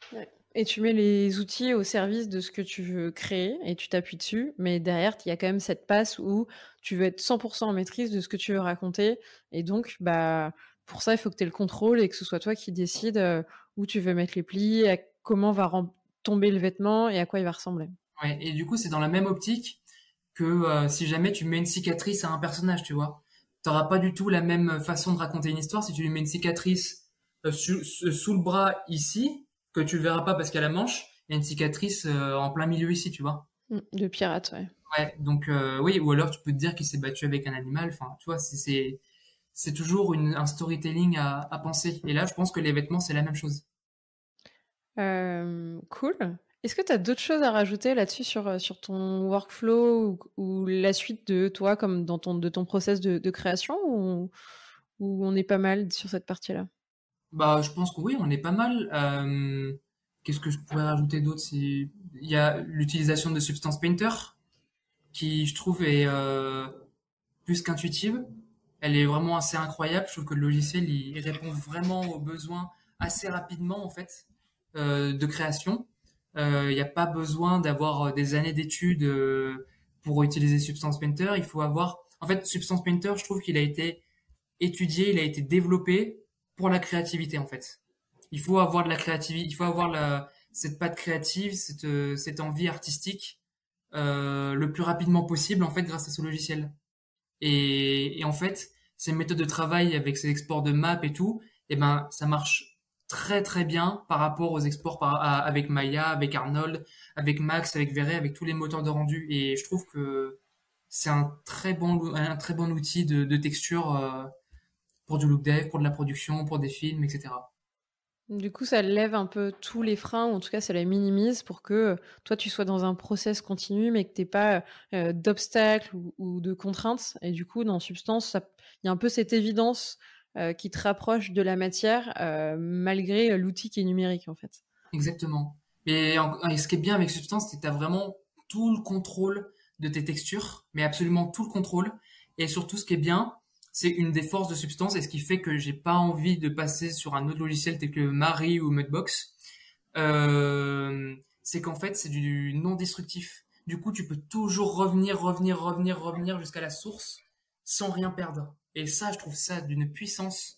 Et tu mets les outils au service de ce que tu veux créer et tu t'appuies dessus, mais derrière, il y a quand même cette passe où tu veux être 100% en maîtrise de ce que tu veux raconter. Et donc, bah, pour ça, il faut que tu aies le contrôle et que ce soit toi qui décides euh, où tu veux mettre les plis, comment va tomber le vêtement et à quoi il va ressembler. Ouais, et du coup, c'est dans la même optique que euh, si jamais tu mets une cicatrice à un personnage, tu vois. Tu n'auras pas du tout la même façon de raconter une histoire si tu lui mets une cicatrice euh, sous le bras ici que tu verras pas parce qu'il y a la manche, il y a une cicatrice euh, en plein milieu ici, tu vois. Mm, de pirate, ouais. Ouais, donc euh, oui, ou alors tu peux te dire qu'il s'est battu avec un animal. Enfin, tu vois, c'est c'est toujours une, un storytelling à, à, penser. Et là, je pense que les vêtements, c'est la même chose. Euh, cool. Est-ce que tu as d'autres choses à rajouter là-dessus sur, sur ton workflow ou, la suite de toi, comme dans ton, de ton process de, de création, ou, ou on est pas mal sur cette partie-là? Bah, je pense que oui, on est pas mal. Euh, Qu'est-ce que je pourrais rajouter d'autre Il y a l'utilisation de Substance Painter, qui je trouve est euh, plus qu'intuitive. Elle est vraiment assez incroyable. Je trouve que le logiciel il, répond vraiment aux besoins assez rapidement en fait euh, de création. Euh, il n'y a pas besoin d'avoir des années d'études euh, pour utiliser Substance Painter. Il faut avoir, en fait, Substance Painter, je trouve qu'il a été étudié, il a été développé pour la créativité en fait. Il faut avoir de la créativité, il faut avoir cette patte créative, cette, euh, envie artistique euh, le plus rapidement possible en fait grâce à ce logiciel. Et en fait, ces méthodes de travail avec ces exports de maps et tout, et eh ben ça marche très très bien par rapport aux exports avec Maya, avec Arnold, avec Max, avec Verre, avec tous les moteurs de rendu. Et je trouve que c'est un très bon un très bon outil de, de texture euh, pour du look dev, pour de la production, pour des films, etc. Du coup, ça lève un peu tous les freins, ou en tout cas, ça les minimise pour que euh, toi, tu sois dans un process continu, mais que tu n'aies pas euh, d'obstacles ou, de contraintes. Et du coup, dans Substance, il y a un peu cette évidence euh, qui te rapproche de la matière, malgré l'outil qui est numérique, en fait. Exactement. Et, et ce qui est bien avec Substance, c'est que tu as vraiment tout le contrôle de tes textures, mais absolument tout le contrôle. Et surtout, ce qui est bien, c'est une des forces de substance et ce qui fait que j'ai pas envie de passer sur un autre logiciel tel que Marie ou Mudbox. Euh, c'est qu'en fait, c'est du non destructif. Du coup, tu peux toujours revenir, revenir, revenir, revenir jusqu'à la source sans rien perdre. Et ça, je trouve ça d'une puissance.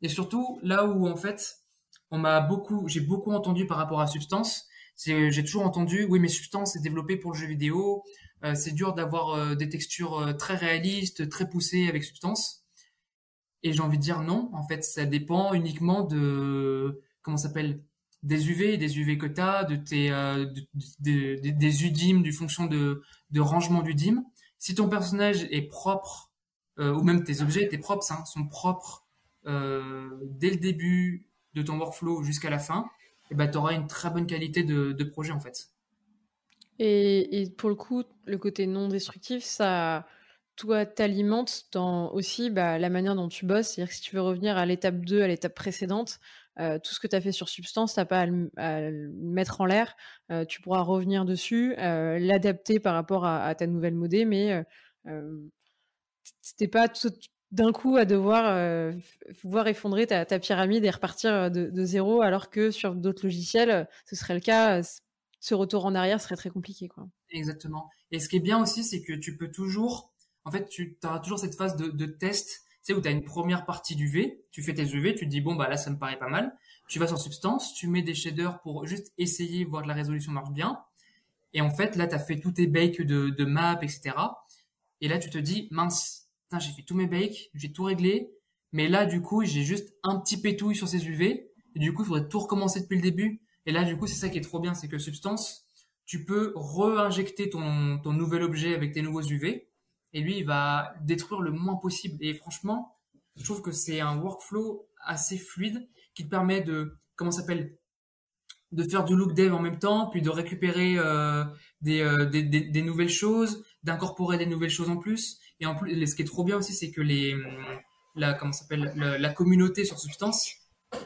Et surtout, là où en fait, on m'a beaucoup, j'ai beaucoup entendu par rapport à Substance, j'ai toujours entendu, oui, mais Substance est développé pour le jeu vidéo, euh, c'est dur d'avoir euh, des textures très réalistes, très poussées avec Substance. Et j'ai envie de dire non, en fait, ça dépend uniquement de comment s'appelle des UV, des UV que tu as, de tes euh, des UDIM, du fonction de, de rangement d'UDIM. Si ton personnage est propre, euh, ou même tes objets, tes props hein, sont propres euh, dès le début de ton workflow jusqu'à la fin, et eh ben, tu auras une très bonne qualité de, projet en fait. Et, pour le coup, le côté non destructif, ça, toi, t'alimentes dans aussi bah, la manière dont tu bosses. C'est-à-dire que si tu veux revenir à l'étape 2, à l'étape précédente, euh, tout ce que tu as fait sur Substance, tu n'as pas à le, mettre en l'air. Euh, tu pourras revenir dessus, euh, l'adapter par rapport à, ta nouvelle modée, mais c'était pas d'un coup à devoir voir effondrer ta, pyramide et repartir de, zéro, alors que sur d'autres logiciels, ce serait le cas. Ce retour en arrière serait très compliqué. Exactement. Et ce qui est bien aussi, c'est que tu peux toujours en fait, tu auras toujours cette phase de, de test, tu sais, où tu as une première partie du tu fais tes UV, tu te dis, bon, bah là, ça me paraît pas mal. Tu vas sur Substance, tu mets des shaders pour juste essayer, voir que la résolution marche bien. Et en fait, là, tu as fait tous tes bakes de, de maps, etc. Et là, tu te dis, mince, j'ai fait tous mes bakes, j'ai tout réglé. Mais là, du coup, j'ai juste un petit pétouille sur ces UV. Et du coup, il faudrait tout recommencer depuis le début. Et là, du coup, c'est ça qui est trop bien, c'est que Substance, tu peux re-injecter ton, ton nouvel objet avec tes nouveaux UV et lui, il va détruire le moins possible. Et franchement, je trouve que c'est un workflow assez fluide qui te permet de, comment s'appelle, de faire du look dev en même temps, puis de récupérer euh, des, euh, des, des, nouvelles choses, d'incorporer des nouvelles choses en plus. Et en plus, ce qui est trop bien aussi, c'est que les, la, comment s'appelle, la, communauté sur Substance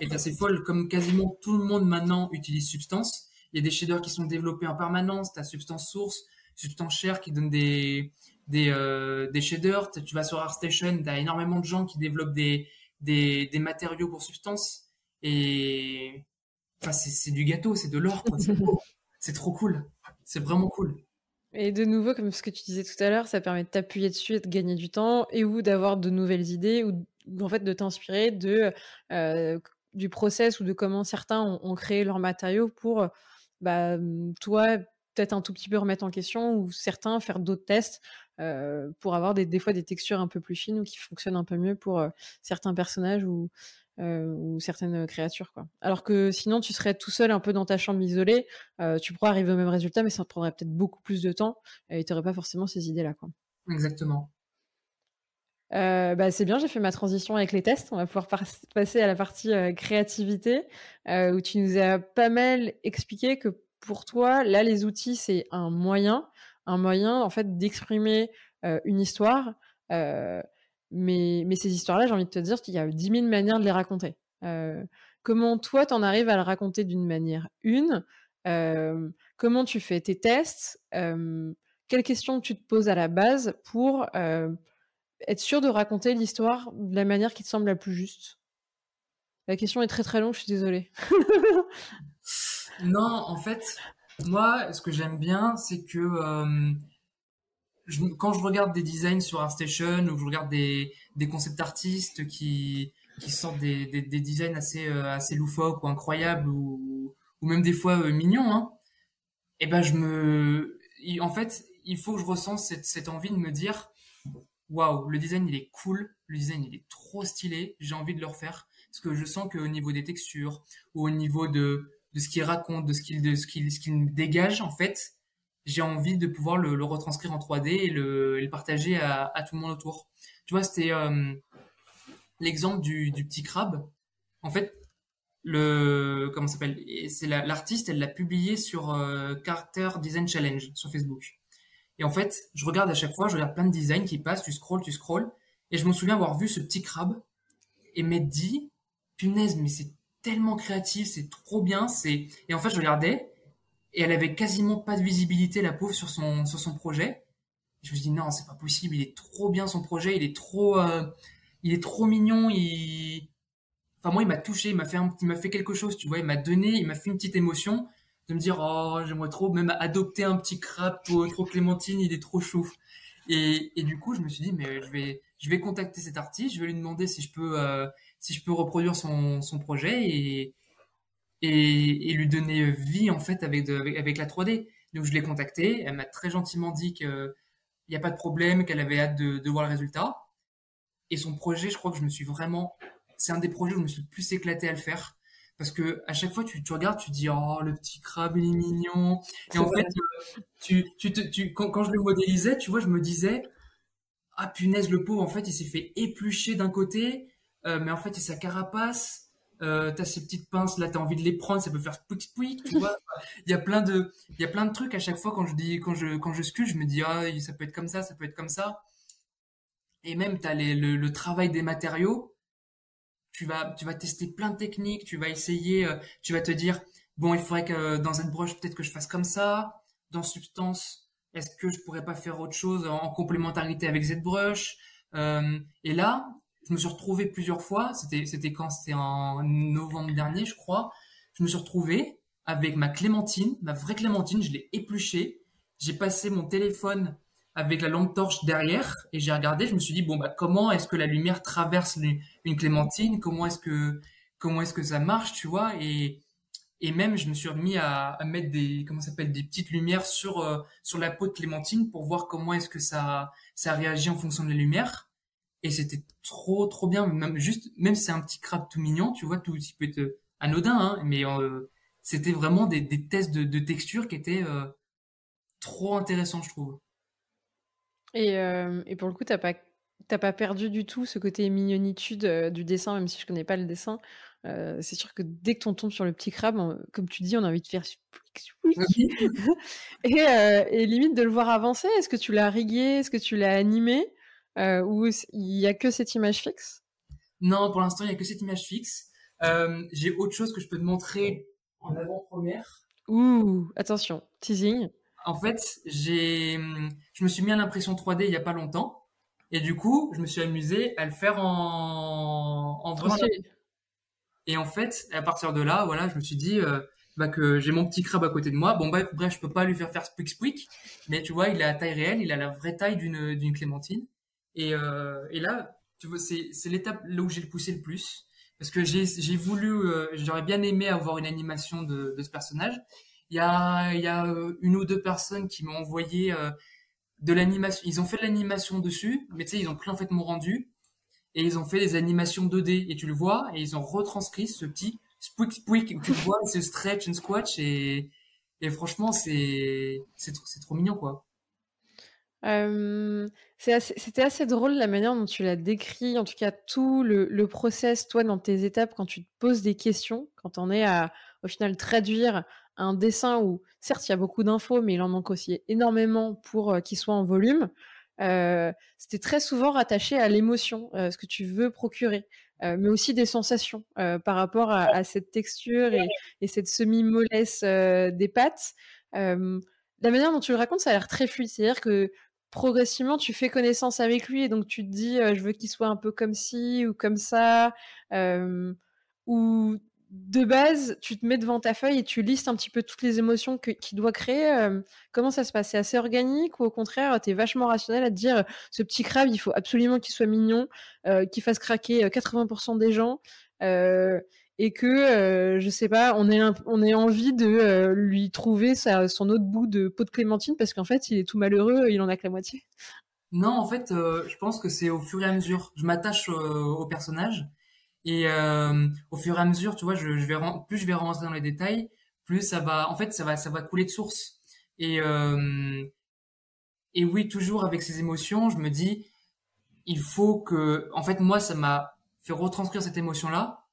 est assez folle. Comme quasiment tout le monde maintenant utilise Substance, il y a des shaders qui sont développés en permanence. Tu as Substance Source, substances chères qui donnent des des, euh, des shaders. Tu vas sur ArtStation, tu as énormément de gens qui développent des, des, des matériaux pour substances. Et enfin, c'est du gâteau, c'est de l'or. c'est trop cool. C'est vraiment cool. Et de nouveau, comme ce que tu disais tout à l'heure, ça permet de t'appuyer dessus et de gagner du temps, et ou d'avoir de nouvelles idées, ou en fait de t'inspirer de euh, du process ou de comment certains ont, créé leurs matériaux pour bah, toi peut-être un tout petit peu remettre en question, ou certains faire d'autres tests euh, pour avoir des, des, fois des textures un peu plus fines ou qui fonctionnent un peu mieux pour euh, certains personnages ou, euh, ou certaines créatures. Quoi. Alors que sinon, tu serais tout seul un peu dans ta chambre isolée, tu pourrais arriver au même résultat, mais ça te prendrait peut-être beaucoup plus de temps et tu n'aurais pas forcément ces idées-là. Quoi. Exactement. bah, c'est bien, j'ai fait ma transition avec les tests. On va pouvoir passer à la partie créativité, où tu nous as pas mal expliqué que pour toi, là, les outils, c'est un moyen, un moyen en fait d'exprimer une histoire. mais, mais ces histoires-là, j'ai envie de te dire qu'il y a 10 000 manières de les raconter. comment toi, tu en arrives à le raconter d'une manière une? Comment tu fais tes tests? Quelles questions tu te poses à la base pour être sûr de raconter l'histoire de la manière qui te semble la plus juste? La question est très très longue, je suis désolée. non, en fait, moi, ce que j'aime bien, c'est que euh, quand je regarde des designs sur ArtStation ou que je regarde des, des concept artistes qui, sortent des, des, des designs assez, euh, assez loufoques ou incroyables ou, même des fois euh, mignons, hein, et eh ben je me, en fait, il faut que je ressens cette, cette envie de me dire, waouh, le design il est cool, le design il est trop stylé, j'ai envie de le refaire. Parce que je sens qu'au niveau des textures ou au niveau de de ce qu'il raconte, de ce qu'il de dégage en fait, j'ai envie de pouvoir le, retranscrire en 3D et le, partager à, tout le monde autour. Tu vois, c'était euh, l'exemple du, du, petit crabe. En fait, le comment s'appelle? C'est l'artiste, elle l'a publié sur euh, Carter Design Challenge sur Facebook. Et en fait, je regarde à chaque fois, je regarde plein de designs qui passent, tu scrolls, tu scrolls, et je me souviens avoir vu ce petit crabe et m'être dit, punaise, mais c'est tellement créative, c'est trop bien. C'est et en fait je regardais et elle avait quasiment pas de visibilité la pauvre sur son sur son projet. je me dis non c'est pas possible, il est trop bien son projet, il est trop euh, il est trop mignon. Il enfin moi il m'a touché, il m'a fait il m'a fait quelque chose, tu vois, il m'a donné, il m'a fait une petite émotion de me dire oh j'aimerais trop même adopter un petit crabe trop, trop clémentine, il est trop chou. Et, et du coup je me suis dit mais je vais je vais contacter cet artiste, je vais lui demander si je peux euh, si je peux reproduire son, son projet et, et, lui donner vie en fait avec, avec, la 3D. Donc je l'ai contactée, elle m'a très gentiment dit qu'il n'y a pas de problème, qu'elle avait hâte de, de, voir le résultat. Et son projet, je crois que je me suis vraiment, c'est un des projets où je me suis le plus éclaté à le faire. Parce que à chaque fois, tu, tu regardes, tu dis, oh, le petit crabe, il est mignon. Et en fait, tu, tu, tu, quand, quand je le modélisais, tu vois, je me disais, ah punaise, le pauvre, en fait, il s'est fait éplucher d'un côté, euh, mais en fait, c'est sa carapace. Euh, t'as ces petites pinces là, t'as envie de les prendre, ça peut faire pouic pouic, tu vois. Il y a plein de, il y a plein de trucs à chaque fois quand je dis, quand je, quand je sculpte, je me dis ah ça peut être comme ça, ça peut être comme ça. Et même t'as les, le, le travail des matériaux. Tu vas, tu vas tester plein de techniques, tu vas essayer, euh, tu vas te dire bon il faudrait que dans cette broche peut-être que je fasse comme ça, dans substance est-ce que je pourrais pas faire autre chose en complémentarité avec cette broche euh, Et là je me suis retrouvé plusieurs fois, c'était, quand? C'était en novembre dernier, je crois. Je me suis retrouvé avec ma clémentine, ma vraie clémentine, je l'ai épluchée. J'ai passé mon téléphone avec la lampe torche derrière et j'ai regardé, je me suis dit bon bah comment est-ce que la lumière traverse une clémentine, comment est-ce que comment est-ce que ça marche, tu vois? Et même je me suis remis à, à mettre des comment s'appelle? Des petites lumières sur euh, sur la peau de clémentine pour voir comment est-ce que ça ça réagit en fonction de la lumière et c'était trop trop bien. Même juste même si c'est un petit crabe tout mignon tu vois tout il peut être anodin hein, mais euh, c'était vraiment des, des tests de, de, texture qui étaient euh, trop intéressants je trouve. Et, euh, et pour le coup t'as pas t'as pas perdu du tout ce côté mignonitude euh, du dessin même si je connais pas le dessin. Euh, c'est sûr que dès que on tombe sur le petit crabe, comme tu dis, on a envie de faire et, et, limite de le voir avancer. Est-ce que tu l'as rigué Est-ce que tu l'as animé? Euh, ou il y a que cette image fixe? Non, pour l'instant, il y a que cette image fixe. Euh, J'ai autre chose que je peux te montrer en avant-première. Ouh, attention, teasing. en fait, j'ai, je me suis mis à l'impression 3D il y a pas longtemps. Et du coup, je me suis amusé à le faire en, en vrai. Et en fait, à partir de là, voilà, je me suis dit euh, bah, que j'ai mon petit crabe à côté de moi. Bon, bref, bref, je peux pas lui faire faire squick squick, mais tu vois, il a la taille réelle, il a la vraie taille d'une d'une clémentine. Et, euh, et là, tu vois, c'est l'étape là où j'ai le poussé le plus parce que j'ai voulu, euh, j'aurais bien aimé avoir une animation de ce personnage. Il y a euh, une ou deux personnes qui m'ont envoyé de l'animation. Ils ont fait de l'animation dessus, mais tu sais, ils ont pris en fait mon rendu et ils ont fait des animations 2D et tu le vois et ils ont retranscrit ce petit squeak squeak tu vois, ce stretch and squatch et, et franchement c'est c'est trop mignon quoi. C'était assez, drôle la manière dont tu l'as décrit, en tout cas tout le, le, process, toi, dans tes étapes, quand tu te poses des questions, quand on est à, au final, traduire un dessin où, certes, il y a beaucoup d'infos, mais il en manque aussi énormément pour qu'il soit en volume. C'était très souvent rattaché à l'émotion, ce que tu veux procurer, mais aussi des sensations par rapport à, cette texture et, cette semi-mollesse des pattes. la manière dont tu le racontes, ça a l'air très fluide. C'est-à-dire que progressivement, tu fais connaissance avec lui et donc tu te dis, je veux qu'il soit un peu comme ci ou comme ça, ou de base, tu te mets devant ta feuille et tu listes un petit peu toutes les émotions qu'il doit créer. Euh, comment ça se passe? C'est assez organique ou au contraire, tu es vachement rationnel à te dire ce petit crabe, il faut absolument qu'il soit mignon, euh, qu'il fasse craquer 80% euh, des gens et que, je sais pas, on ait, on ait envie de lui trouver son autre bout de peau de clémentine parce qu'en fait, il est tout malheureux, il en a que la moitié. Non, en fait, je pense que c'est au fur et à mesure. Je m'attache au personnage et euh, au fur et à mesure, tu vois, je, vais plus je vais rentrer dans les détails, plus ça va, en fait, ça va, ça va couler de source. Et euh, et oui, toujours avec ces émotions, je me dis, il faut que, en fait, moi, ça m'a fait retranscrire cette émotion-là,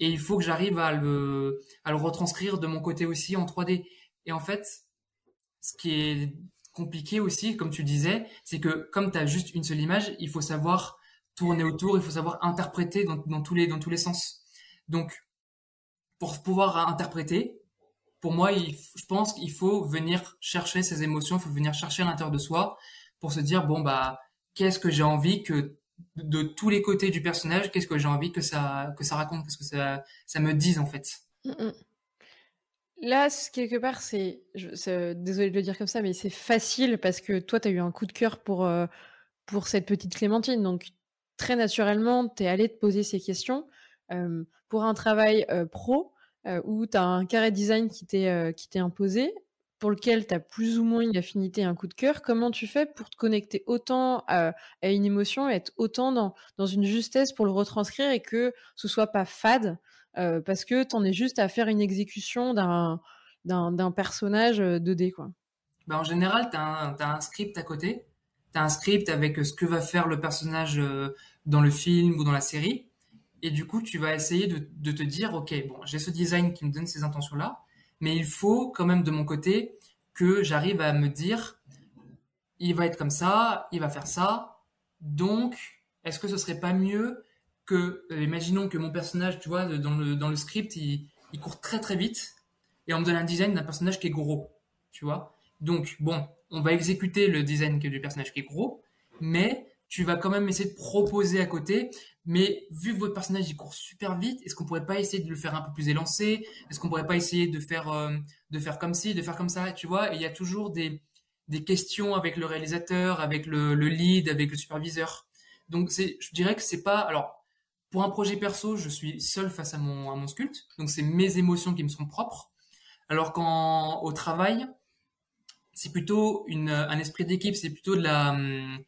et il faut que j'arrive à le, à le retranscrire de mon côté aussi en 3D. Et en fait, ce qui est compliqué aussi, comme tu disais, c'est que comme tu as juste une seule image, il faut savoir tourner autour, il faut savoir interpréter dans, dans, tous, les, dans tous les sens. Donc, pour pouvoir interpréter, pour moi, je pense qu'il faut venir chercher ses émotions, il faut venir chercher à l'intérieur de soi pour se dire, bon, bah, qu'est-ce que j'ai envie que, de tous les côtés du personnage, qu'est-ce que j'ai envie que ça, que ça raconte, qu'est-ce que ça, ça me dise, en fait. Mm, mm. Là, quelque part, c'est, désolé de le dire comme ça, mais c'est facile parce que toi, tu as eu un coup de cœur pour, euh, pour cette petite Clémentine. Donc, très naturellement, tu es allé te poser ces questions. pour un travail pro, où tu as un carré design qui t'est imposé, pour lequel tu as plus ou moins une affinité, un coup de cœur, comment tu fais pour te connecter autant à, une émotion être autant dans, dans, une justesse pour le retranscrire et que ce soit pas fade, parce que tu en es juste à faire une exécution d'un personnage 2D. Quoi? Bah en général, tu as, un script à côté tu as un script avec ce que va faire le personnage euh, dans le film ou dans la série. Et du coup, tu vas essayer de, de te dire, OK, bon, j'ai ce design qui me donne ces intentions-là, mais il faut quand même de mon côté que j'arrive à me dire, il va être comme ça, il va faire ça. Donc, est-ce que ce serait pas mieux que, euh, imaginons que mon personnage, tu vois, dans le, dans le script, il, il court très très vite, et on me donne un design d'un personnage qui est gros, tu vois. Donc, bon, on va exécuter le design du personnage qui est gros, mais tu vas quand même essayer de proposer à côté. Mais vu que votre personnage il court super vite, est-ce qu'on pourrait pas essayer de le faire un peu plus élancé? Est-ce qu'on pourrait pas essayer de faire euh, de faire comme ci, de faire comme ça Tu vois, il y a toujours des des questions avec le réalisateur, avec le, le lead, avec le superviseur. Donc c'est, je dirais que c'est pas. Alors pour un projet perso, je suis seul face à mon à mon sculpte, donc c'est mes émotions qui me sont propres. Alors qu'au au travail, c'est plutôt une, un esprit d'équipe, c'est plutôt de la, hum,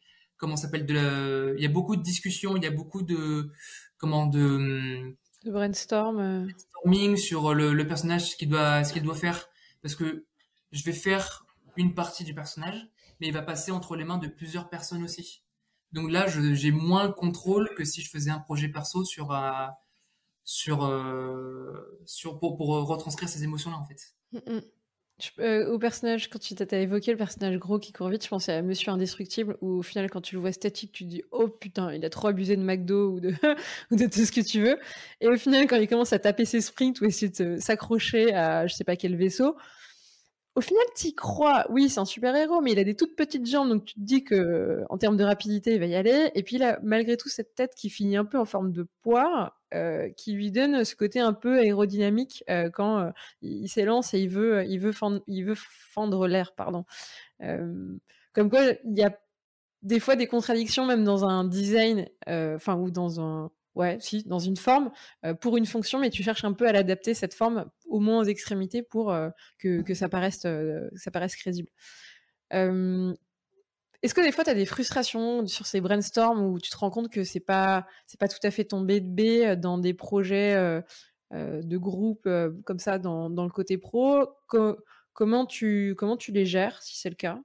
comment s'appelle, de il y a beaucoup de discussions, il y a beaucoup de, comment, de, de brainstorm. Euh. Brainstorming sur le, le personnage, ce qu'il doit, ce qu'il doit faire. Parce que je vais faire une partie du personnage, mais il va passer entre les mains de plusieurs personnes aussi. Donc là, j'ai moins le contrôle que si je faisais un projet perso sur, euh, sur, euh, sur pour, pour retranscrire ces émotions-là, en fait. Mm, mm. Euh, au personnage, quand tu t'as évoqué le personnage gros qui court vite, je pensais à Monsieur Indestructible, où au final, quand tu le vois statique, tu te dis Oh putain, il a trop abusé de McDo ou de, ou de tout ce que tu veux. Et au final, quand il commence à taper ses sprints ou essayer de s'accrocher à je sais pas quel vaisseau, au final, t'y crois. Oui, c'est un super héros, mais il a des toutes petites jambes, donc tu te dis que en termes de rapidité, il va y aller. Et puis là, malgré tout, cette tête qui finit un peu en forme de poire, euh, qui lui donne ce côté un peu aérodynamique euh, quand euh, il s'élance et il veut, il veut fendre, il veut fendre l'air, pardon. comme quoi, il y a des fois des contradictions même dans un design, enfin ou dans un Ouais, si, dans une forme, pour une fonction, mais tu cherches un peu à l'adapter, cette forme, au moins aux extrémités, pour que, que, ça, paraisse, ça paraisse crédible. Est-ce que des fois, tu as des frustrations sur ces brainstorms où tu te rends compte que c'est pas, c'est pas tout à fait tombé de B dans des projets de groupe comme ça dans, dans, le côté pro? Comment, tu, comment tu les gères, si c'est le cas?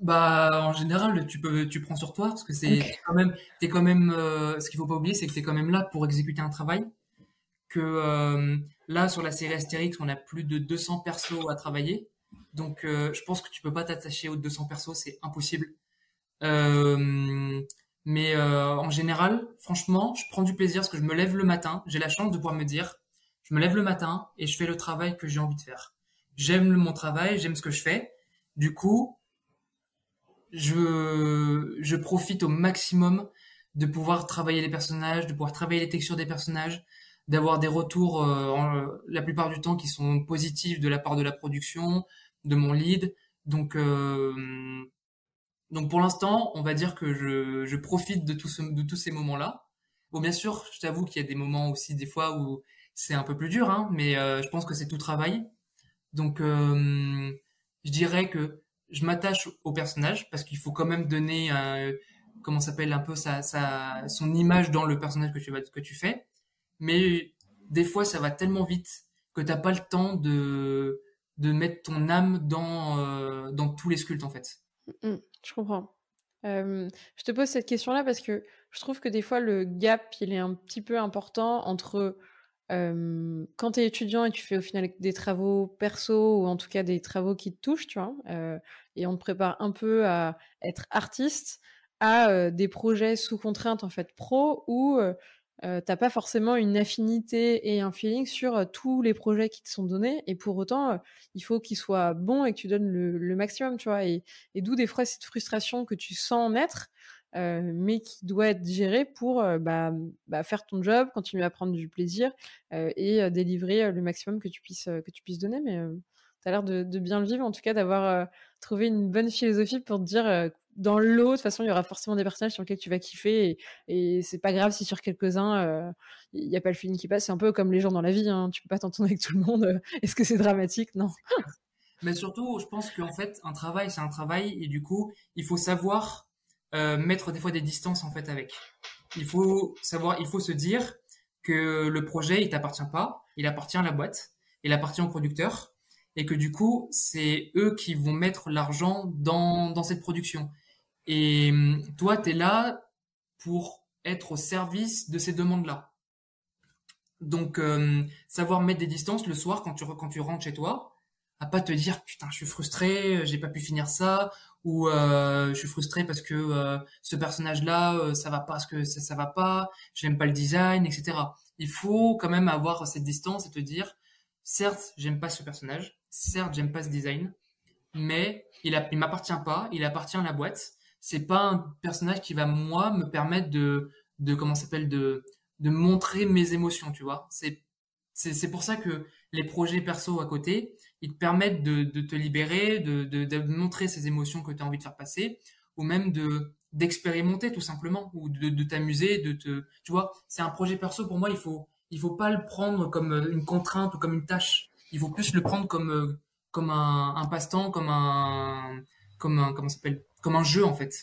Bah, en général, tu peux, tu prends sur toi parce que c'est quand même, t'es quand même, euh, ce qu'il faut pas oublier, c'est que t'es quand même là pour exécuter un travail. Que euh, là, sur la série Astérix, on a plus de 200 persos à travailler. Donc, euh, je pense que tu peux pas t'attacher aux 200 persos, c'est impossible. mais en général, franchement, je prends du plaisir parce que je me lève le matin. J'ai la chance de pouvoir me dire, je me lève le matin et je fais le travail que j'ai envie de faire. J'aime mon travail, j'aime ce que je fais. Du coup, je, profite au maximum de pouvoir travailler les personnages, de pouvoir travailler les textures des personnages, d'avoir des retours euh, la plupart du temps qui sont positifs de la part de la production, de mon lead. Donc, euh, donc pour l'instant, on va dire que je, je profite de, tout de tous ces moments-là. Bon, bien sûr, je t'avoue qu'il y a des moments aussi, des fois, où c'est un peu plus dur, hein, mais euh, je pense que c'est tout travail. Donc, euh, je dirais que je m'attache au personnage parce qu'il faut quand même donner un, comment s'appelle un peu sa, sa, son image dans le personnage que tu que tu fais. Mais des fois, ça va tellement vite que t'as pas le temps de, de mettre ton âme dans, euh, dans tous les sculptes, en fait. Mm, mm, je comprends. Euh, je te pose cette question-là parce que je trouve que des fois, le gap, il est un petit peu important entre quand tu es étudiant et tu fais au final des travaux perso ou en tout cas des travaux qui te touchent, tu vois, et on te prépare un peu à être artiste, à des projets sous contrainte en fait pro où t'as pas forcément une affinité et un feeling sur tous les projets qui te sont donnés et pour autant il faut qu'ils soient bons et que tu donnes le, maximum, tu vois, et, d'où des fois cette frustration que tu sens naître euh, mais qui doit être géré pour euh, bah, bah, faire ton job, continuer à prendre du plaisir euh, et délivrer le maximum que tu puisses, que tu puisses donner. Mais l'air de, bien le vivre, en tout cas d'avoir trouvé une bonne philosophie pour dire dans l'eau, de toute façon, il y aura forcément des personnages sur lesquels tu vas kiffer et, c'est pas grave si sur quelques-uns, il n'y a pas le feeling qui passe. C'est un peu comme les gens dans la vie, hein. tu peux pas t'entendre avec tout le monde. Est-ce que c'est dramatique? Non. Mais surtout, je pense qu'en fait, un travail, c'est un travail et du coup, il faut savoir euh, mettre des fois des distances en fait avec. Il faut savoir, il faut se dire que le projet il t'appartient pas, il appartient à la boîte, il appartient au producteur et que du coup c'est eux qui vont mettre l'argent dans, dans cette production. Et hum, toi tu es là pour être au service de ces demandes-là. Donc hum, savoir mettre des distances le soir quand tu quand tu rentres chez toi, à pas te dire putain je suis frustré, j'ai pas pu finir ça ou euh, je suis frustré parce que euh, ce personnage-là, euh, ça va pas, parce que ça, ça va pas, j'aime pas le design, etc. Il faut quand même avoir cette distance et te dire, certes, j'aime pas ce personnage, certes, j'aime pas ce design, mais il, il m'appartient pas, il appartient à la boîte. C'est pas un personnage qui va moi me permettre de, de comment s'appelle, de, de montrer mes émotions, tu vois. C'est, c'est, pour ça que les projets perso à côté, ils te permettent de, de te libérer, de, de, de, montrer ces émotions que tu as envie de faire passer, ou même de d'expérimenter tout simplement, ou de, de t'amuser, de te, tu vois, c'est un projet perso pour moi, il faut il faut pas le prendre comme euh, une contrainte ou comme une tâche, il faut plus le prendre comme euh, comme un, un passe-temps, comme un comme un comment s'appelle, comme un jeu en fait.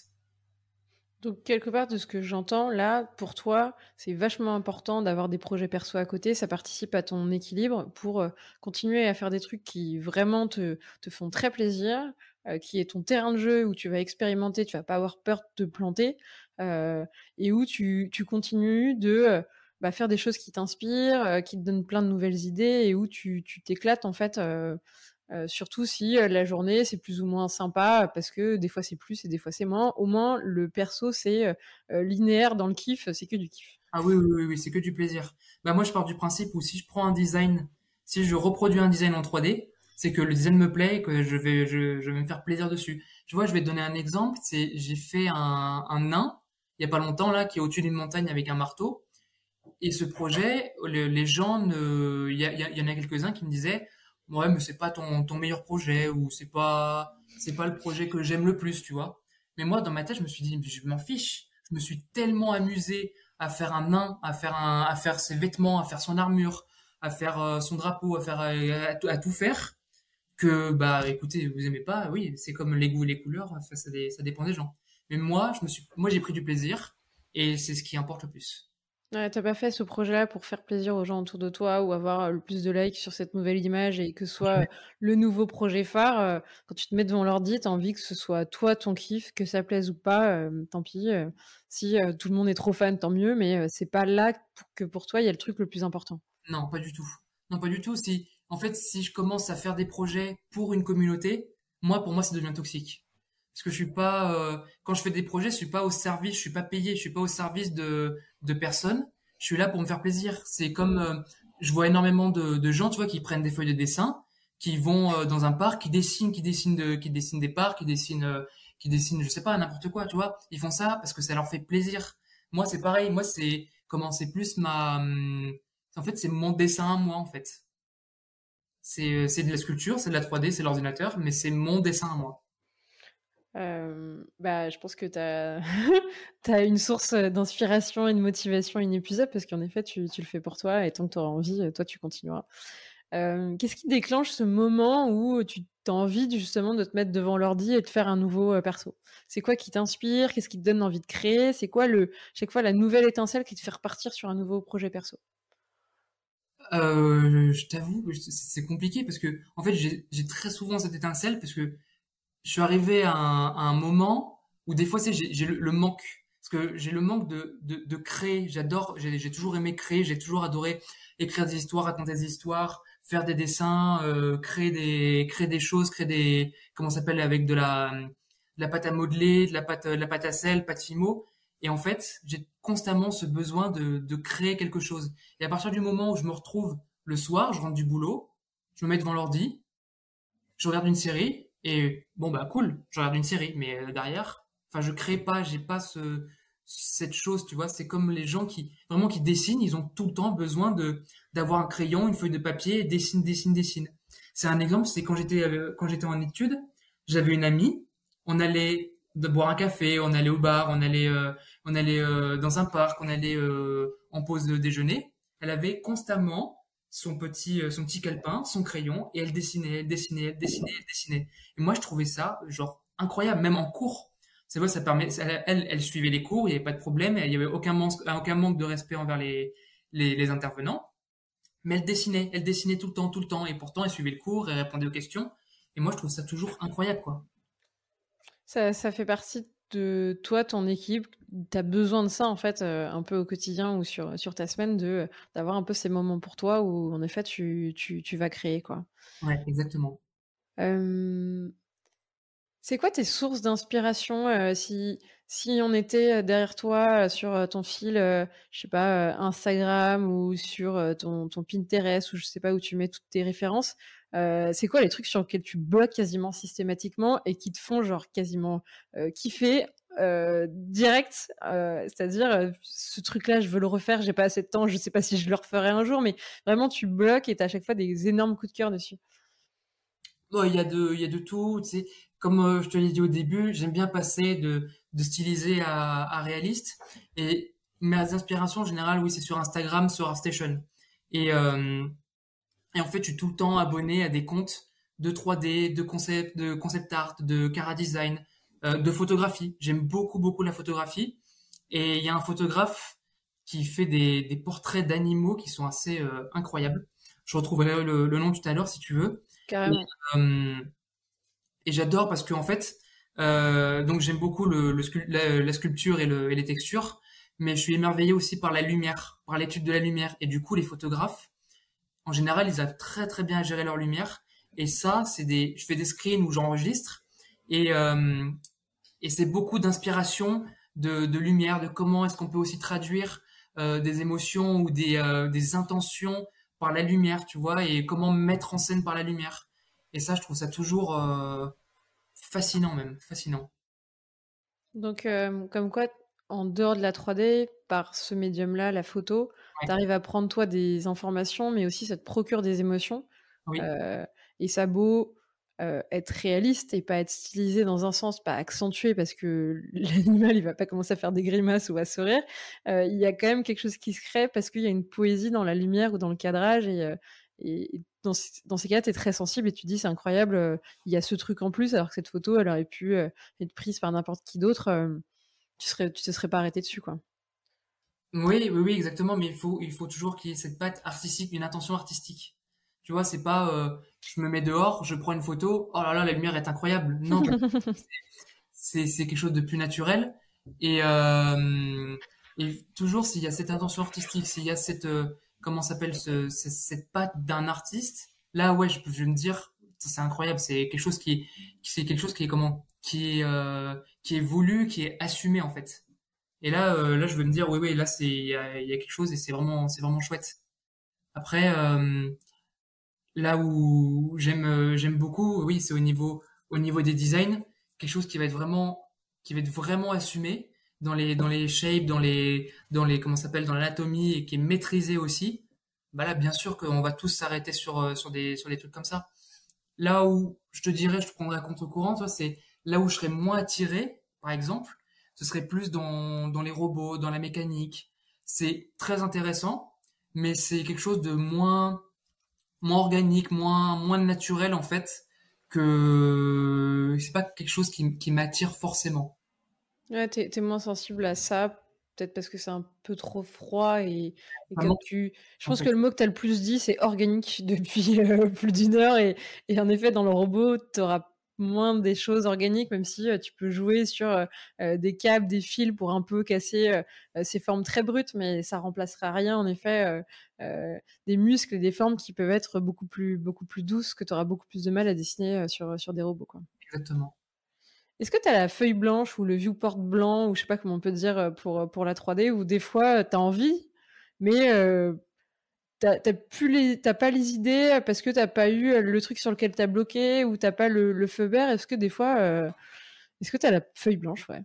Donc, quelque part de ce que j'entends, là, pour toi, c'est vachement important d'avoir des projets perso à côté. Ça participe à ton équilibre pour euh, continuer à faire des trucs qui vraiment te, te font très plaisir, euh, qui est ton terrain de jeu où tu vas expérimenter, tu vas pas avoir peur de te planter, et où tu, tu continues de bah, faire des choses qui t'inspirent, qui te donnent plein de nouvelles idées, et où tu t'éclates, en fait euh, surtout si euh, la journée c'est plus ou moins sympa parce que des fois c'est plus et des fois c'est moins. Au moins le perso c'est euh, linéaire dans le kiff, c'est que du kiff. Ah oui oui oui, oui c'est que du plaisir. Bah moi je pars du principe où si je prends un design, si je reproduis un design en 3D, c'est que le design me plaît et que je vais, me faire plaisir dessus. Tu vois, je vais te donner un exemple. J'ai fait un, un nain il y a pas longtemps là qui est au-dessus d'une montagne avec un marteau. Et ce projet, les gens, il, y, y en a quelques-uns qui me disaient, ouais, mais c'est pas ton, meilleur projet ou c'est pas, c'est pas le projet que j'aime le plus, tu vois. Mais moi, dans ma tête, je me suis dit, je m'en fiche. Je me suis tellement amusé à faire un nain, à faire un, à faire ses vêtements, à faire son armure, à faire euh, son drapeau, à faire, euh, à, tout faire que bah écoutez vous aimez pas oui c'est comme les goûts et les couleurs ça, ça, dépend des gens mais moi je me suis moi j'ai pris du plaisir et c'est ce qui importe le plus ouais, t'as pas fait ce projet-là pour faire plaisir aux gens autour de toi ou avoir le plus de likes sur cette nouvelle image et que ce soit le nouveau projet phare euh, quand tu te mets devant l'ordi t'as envie que ce soit toi ton kiff que ça plaise ou pas euh, tant pis euh, si tout le monde est trop fan tant mieux mais c'est pas là que pour toi il y a le truc le plus important. Non pas du tout. Non pas du tout. Si en fait, si je commence à faire des projets pour une communauté, moi, pour moi, ça devient toxique. Parce que je suis pas, euh, quand je fais des projets, je suis pas au service, je suis pas payé, je suis pas au service de, de personnes. Je suis là pour me faire plaisir. C'est comme, euh, je vois énormément de, gens, tu vois, qui prennent des feuilles de dessin, qui vont euh, dans un parc, qui dessinent, qui dessinent de, qui dessinent des parcs, qui dessinent, qui dessinent, je sais pas, n'importe quoi, tu vois. Ils font ça parce que ça leur fait plaisir. Moi, c'est pareil. Moi, c'est comment, c'est plus ma, hum, en fait, c'est mon dessin, moi, en fait. Euh, c'est de la sculpture, c'est de la 3D, c'est l'ordinateur, mais c'est mon dessin à moi. Bah, je pense que tu as, une source d'inspiration et de motivation inépuisable parce qu'en effet, tu, le fais pour toi et tant que tu auras envie, toi, tu continueras. Qu'est-ce qui déclenche ce moment où tu as envie justement de te mettre devant l'ordi et de faire un nouveau perso? C'est quoi qui t'inspire? Qu'est-ce qui te donne envie de créer? C'est quoi chaque fois la nouvelle étincelle qui te fait repartir sur un nouveau projet perso? Je t'avoue, c'est compliqué parce que en fait j'ai très souvent cette étincelle parce que je suis arrivé à un, moment où des fois j'ai le, manque parce que j'ai le manque de, de, créer. J'adore, j'ai toujours aimé créer, j'ai toujours adoré écrire des histoires, raconter des histoires, faire des dessins, euh, créer des créer des choses, créer des comment s'appelle avec de la pâte à modeler, de la pâte la pâte à sel, pâte fimo. Et en fait, j'ai constamment ce besoin de, de, créer quelque chose. Et à partir du moment où je me retrouve le soir, je rentre du boulot, je me mets devant l'ordi, je regarde une série, et bon, bah cool, je regarde une série, mais euh, derrière, enfin, je crée pas, j'ai pas ce, cette chose, tu vois, c'est comme les gens qui, vraiment, qui dessinent, ils ont tout le temps besoin de, d'avoir un crayon, une feuille de papier, et dessinent, dessinent, dessinent. C'est un exemple, c'est quand j'étais, euh, quand j'étais en études, j'avais une amie, on allait boire un café, on allait au bar, on allait, euh, on allait dans un parc, on allait en pause de déjeuner. Elle avait constamment son petit, son petit calepin, son crayon, et elle dessinait, elle dessinait, elle dessinait, elle dessinait. Et moi, je trouvais ça genre incroyable, même en cours. C'est vrai, ça permet. Elle, elle suivait les cours, il n'y avait pas de problème, il n'y avait aucun manque, aucun manque de respect envers les, les, les intervenants. Mais elle dessinait, elle dessinait tout le temps, tout le temps, et pourtant elle suivait le cours, elle répondait aux questions. Et moi, je trouve ça toujours incroyable, quoi. Ça, ça, fait partie de toi, ton équipe. Tu as besoin de ça, en fait, euh, un peu au quotidien ou sur, sur ta semaine, de d'avoir un peu ces moments pour toi où, en effet, tu, tu, tu vas créer. quoi. Ouais, exactement. c'est quoi tes sources d'inspiration euh, si, si on était derrière toi sur ton fil, je sais pas, Instagram ou sur ton, ton Pinterest ou je sais pas où tu mets toutes tes références, euh, c'est quoi les trucs sur lesquels tu bloques quasiment systématiquement et qui te font genre quasiment euh, kiffer euh, direct? C'est-à-dire, ce truc-là, je veux le refaire, j'ai pas assez de temps, je sais pas si je le referai un jour, mais vraiment tu bloques et tu as à chaque fois des énormes coups de cœur dessus. Bon, il y a de, il y a de tout, tu sais. Comme je te l'ai dit au début, j'aime bien passer de, stylisé à, à réaliste. Et mes inspirations en général, oui, c'est sur Instagram, sur ArtStation. Et et en fait, je suis tout le temps abonné à des comptes de 3D, de concept, de concept art, de cara design, euh, de photographie. J'aime beaucoup, beaucoup la photographie. Et il y a un photographe qui fait des, des portraits d'animaux qui sont assez euh, incroyables. Je retrouverai le, le, nom tout à l'heure si tu veux. Carrément. Et, euh, et j'adore parce que en fait, donc j'aime beaucoup le, le la, la, sculpture et, et les textures, mais je suis émerveillé aussi par la lumière, par l'étude de la lumière. Et du coup, les photographes, en général, ils savent très très bien gérer leur lumière. Et ça, c'est des, je fais des screens où j'enregistre et euh, et c'est beaucoup d'inspiration de, de lumière, de comment est-ce qu'on peut aussi traduire euh, des émotions ou des euh, des intentions par la lumière, tu vois, et comment mettre en scène par la lumière. Et ça, je trouve ça toujours fascinant même, fascinant. Donc, comme quoi, en dehors de la 3D, par ce médium-là, la photo, tu arrives à prendre toi des informations, mais aussi ça te procure des émotions. et ça beau être réaliste et pas être stylisé dans un sens, pas accentué parce que l'animal il va pas commencer à faire des grimaces ou à sourire. Il y a quand même quelque chose qui se crée parce qu'il y a une poésie dans la lumière ou dans le cadrage et, et dans, dans, ces cas, tu es très sensible et tu te dis c'est incroyable, il y a ce truc en plus alors que cette photo elle aurait pu être prise par n'importe qui d'autre, tu serais tu te serais pas arrêté dessus quoi. Oui, oui, oui, exactement. Mais il faut, il faut toujours qu'il y ait cette patte artistique, une intention artistique. Tu vois, c'est pas, euh, je me mets dehors, je prends une photo, oh là là, la lumière est incroyable. Non, c'est, c'est quelque chose de plus naturel. Et, euh, et toujours, s'il y a cette intention artistique, s'il y a cette, euh, comment s'appelle, ce, cette patte d'un artiste, là, ouais, je peux, je me dire, c'est incroyable. C'est quelque chose qui, c'est quelque chose qui est comment, qui est, euh, qui est voulu, qui est assumé en fait. Et là, euh, là, je veux me dire, oui, oui, là, c'est, il y a, quelque chose et c'est vraiment, c'est vraiment chouette. Après, euh, là où j'aime, euh, j'aime beaucoup, oui, c'est au niveau, au niveau des designs, quelque chose qui va être vraiment, qui va être vraiment assumé dans les, dans les shapes, dans les, dans les, comment s'appelle, dans l'anatomie et qui est maîtrisé aussi. Bah là, bien sûr qu'on va tous s'arrêter sur, sur des, sur des trucs comme ça. Là où je te dirais, je te prendrais contre-courant, c'est là où je serais moins attiré, par exemple, ce serait plus dans, dans les robots, dans la mécanique. C'est très intéressant, mais c'est quelque chose de moins, moins organique, moins, moins naturel en fait, que c'est pas quelque chose qui, qui m'attire forcément. Ouais, t'es, es moins sensible à ça, peut-être parce que c'est un peu trop froid et, et tu... Je pense que le mot que tu as le plus dit, c'est organique depuis euh, plus d'une heure et, et, en effet, dans le robot, tu auras moins des choses organiques, même si tu peux jouer sur des câbles, des fils pour un peu casser ces formes très brutes, mais ça remplacera rien en effet des muscles et des formes qui peuvent être beaucoup plus, beaucoup plus douces, que tu auras beaucoup plus de mal à dessiner sur, sur des robots. Quoi. Exactement. Est-ce que tu as la feuille blanche ou le viewport blanc, ou je sais pas comment on peut dire pour, pour la 3D, où des fois tu as envie, mais t'as plus pas les idées parce que t'as pas eu le truc sur lequel t'as bloqué ou t'as pas le, feu vert est-ce que des fois euh, est-ce que t'as la feuille blanche ouais?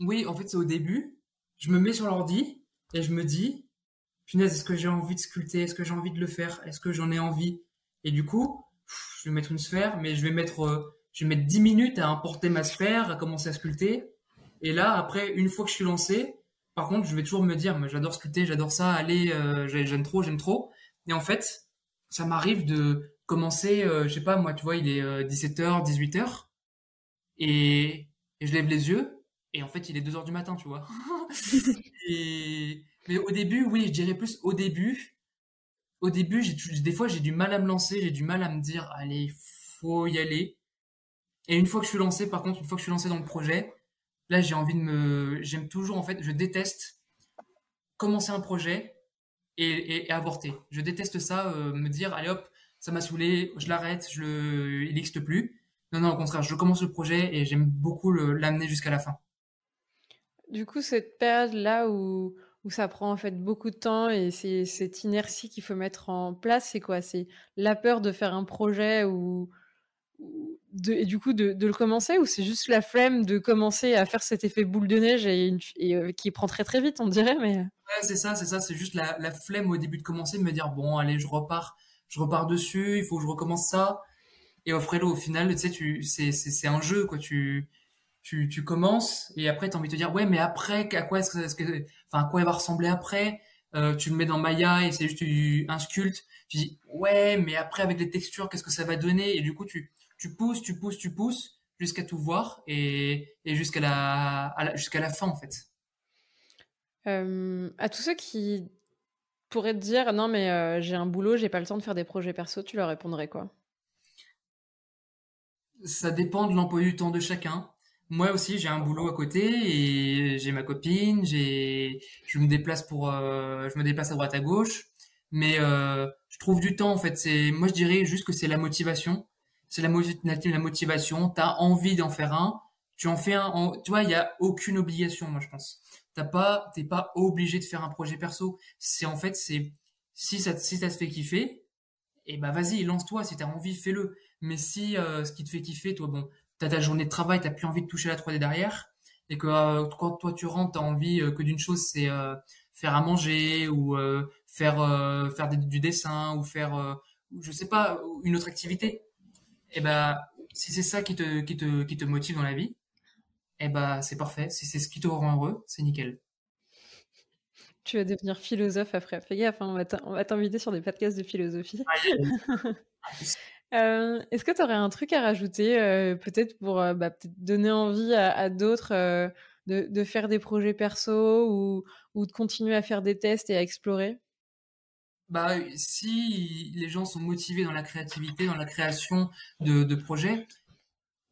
Oui en fait c'est au début. Je me mets sur l'ordi et je me dis punaise est-ce que j'ai envie de sculpter? Est-ce que j'ai envie de le faire? Est-ce que j'en ai envie? Et du coup je vais mettre une sphère mais je vais mettre euh, je vais mettre 10 minutes à importer ma sphère à commencer à sculpter. Et là après une fois que je suis lancé par contre, je vais toujours me dire, mais j'adore sculpter, j'adore ça, allez, euh, j'aime trop, j'aime trop. Et en fait, ça m'arrive de commencer, euh, je sais pas, moi, tu vois, il est 17h, euh, 18h, et, je lève les yeux, et en fait, il est 2h du matin, tu vois. et, mais au début, oui, je dirais plus au début. Au début, j'ai des fois, j'ai du mal à me lancer, j'ai du mal à me dire, allez, faut y aller. Et une fois que je suis lancé, par contre, une fois que je suis lancé dans le projet, Là, j'ai envie de me, j'aime toujours en fait, je déteste commencer un projet et, avorter. Je déteste ça, euh, me dire allez hop, ça m'a saoulé, je l'arrête, je le, il n'existe plus. Non, non, au contraire, je commence le projet et j'aime beaucoup l'amener jusqu'à la fin. Du coup, cette période-là où, où ça prend en fait beaucoup de temps et c'est cette inertie qu'il faut mettre en place, c'est quoi? C'est la peur de faire un projet ou et du coup de, le commencer ou c'est juste la flemme de commencer à faire cet effet boule de neige et, euh, qui prend très très vite on dirait mais ouais, c'est ça c'est ça c'est juste la, flemme au début de commencer de me dire bon allez je repars je repars dessus il faut que je recommence ça. Et au au final tu sais c'est c'est un jeu quoi tu tu, commences et après tu as envie de te dire ouais mais après à quoi est-ce que, enfin à quoi va ressembler après? Euh, tu le mets dans Maya et c'est juste un sculpte tu dis ouais mais après avec les textures qu'est-ce que ça va donner? Et du coup tu tu pousses, tu pousses, tu pousses jusqu'à tout voir et, jusqu'à la, jusqu'à la fin en fait. Euh, à tous ceux qui pourraient te dire non mais euh, j'ai un boulot, j'ai pas le temps de faire des projets perso, tu leur répondrais quoi? Ça dépend de l'emploi du temps de chacun. Moi aussi, j'ai un boulot à côté et j'ai ma copine, j'ai, je me déplace pour, euh, je me déplace à droite à gauche, mais je trouve du temps en fait. C'est, moi je dirais juste que c'est la motivation c'est la, la motivation, tu as envie d'en faire un, tu en fais un, tu vois, il y a aucune obligation, moi je pense. T'as pas, t'es pas obligé de faire un projet perso. C'est en fait, c'est si ça, si ça te fait kiffer, et bah vas-y, lance-toi, si t'as envie, fais-le. Mais si ce qui te fait kiffer, toi, bon, t'as ta journée de travail, t'as plus envie de toucher la 3D derrière, et que quand toi tu rentres, t'as envie que d'une chose, c'est faire à manger ou faire faire du dessin ou faire je sais pas une autre activité et ben si c'est ça qui te qui te qui te motive dans la vie et ben c'est parfait. Si c'est ce qui te rend heureux c'est nickel. Tu vas devenir philosophe après. Fais gaffe hein, on va t'inviter sur des podcasts de philosophie. Euh, est-ce que tu aurais un truc à rajouter euh, peut-être pour euh, bah, peut donner envie à, d'autres de, de, faire des projets perso ou, ou de continuer à faire des tests et à explorer? Bah, si les gens sont motivés dans la créativité, dans la création de, projets,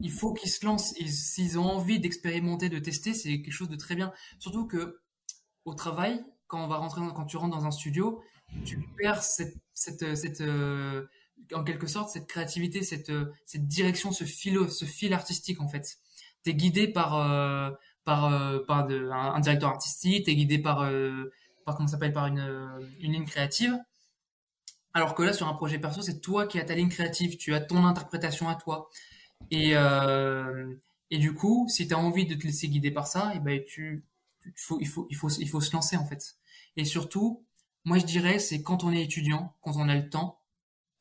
il faut qu'ils se lancent. S'ils ont envie d'expérimenter, de tester, c'est quelque chose de très bien. Surtout que au travail, quand on va rentrer, quand tu rentres dans un studio, tu perds cette, euh, en quelque sorte, cette créativité, cette, direction, ce fil, ce fil artistique en fait. T'es guidé par euh, par euh, par de, un, directeur artistique, t'es guidé par par comment s'appelle par une, une ligne créative. Alors que là, sur un projet perso, c'est toi qui as ta ligne créative, tu as ton interprétation à toi. Et, euh, et du coup, si tu as envie de te laisser guider par ça, et eh ben tu, il faut, il faut, il faut, il faut se lancer en fait. Et surtout, moi je dirais, c'est quand on est étudiant, quand on a le temps,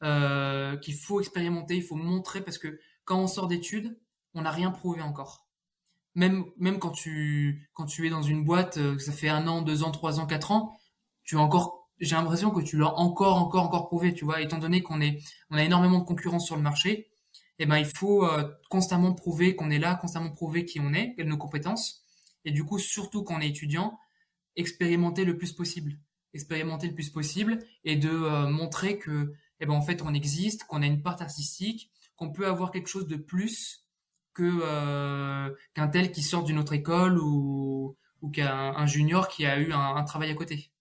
euh, qu'il faut expérimenter, il faut montrer parce que quand on sort d'études, on n'a rien prouvé encore même même quand tu quand tu es dans une boîte, euh, ça fait un an, deux ans, trois ans, quatre ans, tu as encore, j'ai l'impression que tu l'as encore, encore, encore prouvé, tu vois, étant donné qu'on est, on a énormément de concurrence sur le marché, eh ben il faut euh, constamment prouver qu'on est là, constamment prouver qui on est, quelles nos compétences, et du coup surtout quand on est étudiant, expérimenter le plus possible, expérimenter le plus possible, et de euh, montrer que, eh ben en fait on existe, qu'on a une part artistique, qu'on peut avoir quelque chose de plus que euh, qu'un tel qui sort d'une autre école ou, ou qu'un junior qui a eu un, travail à côté.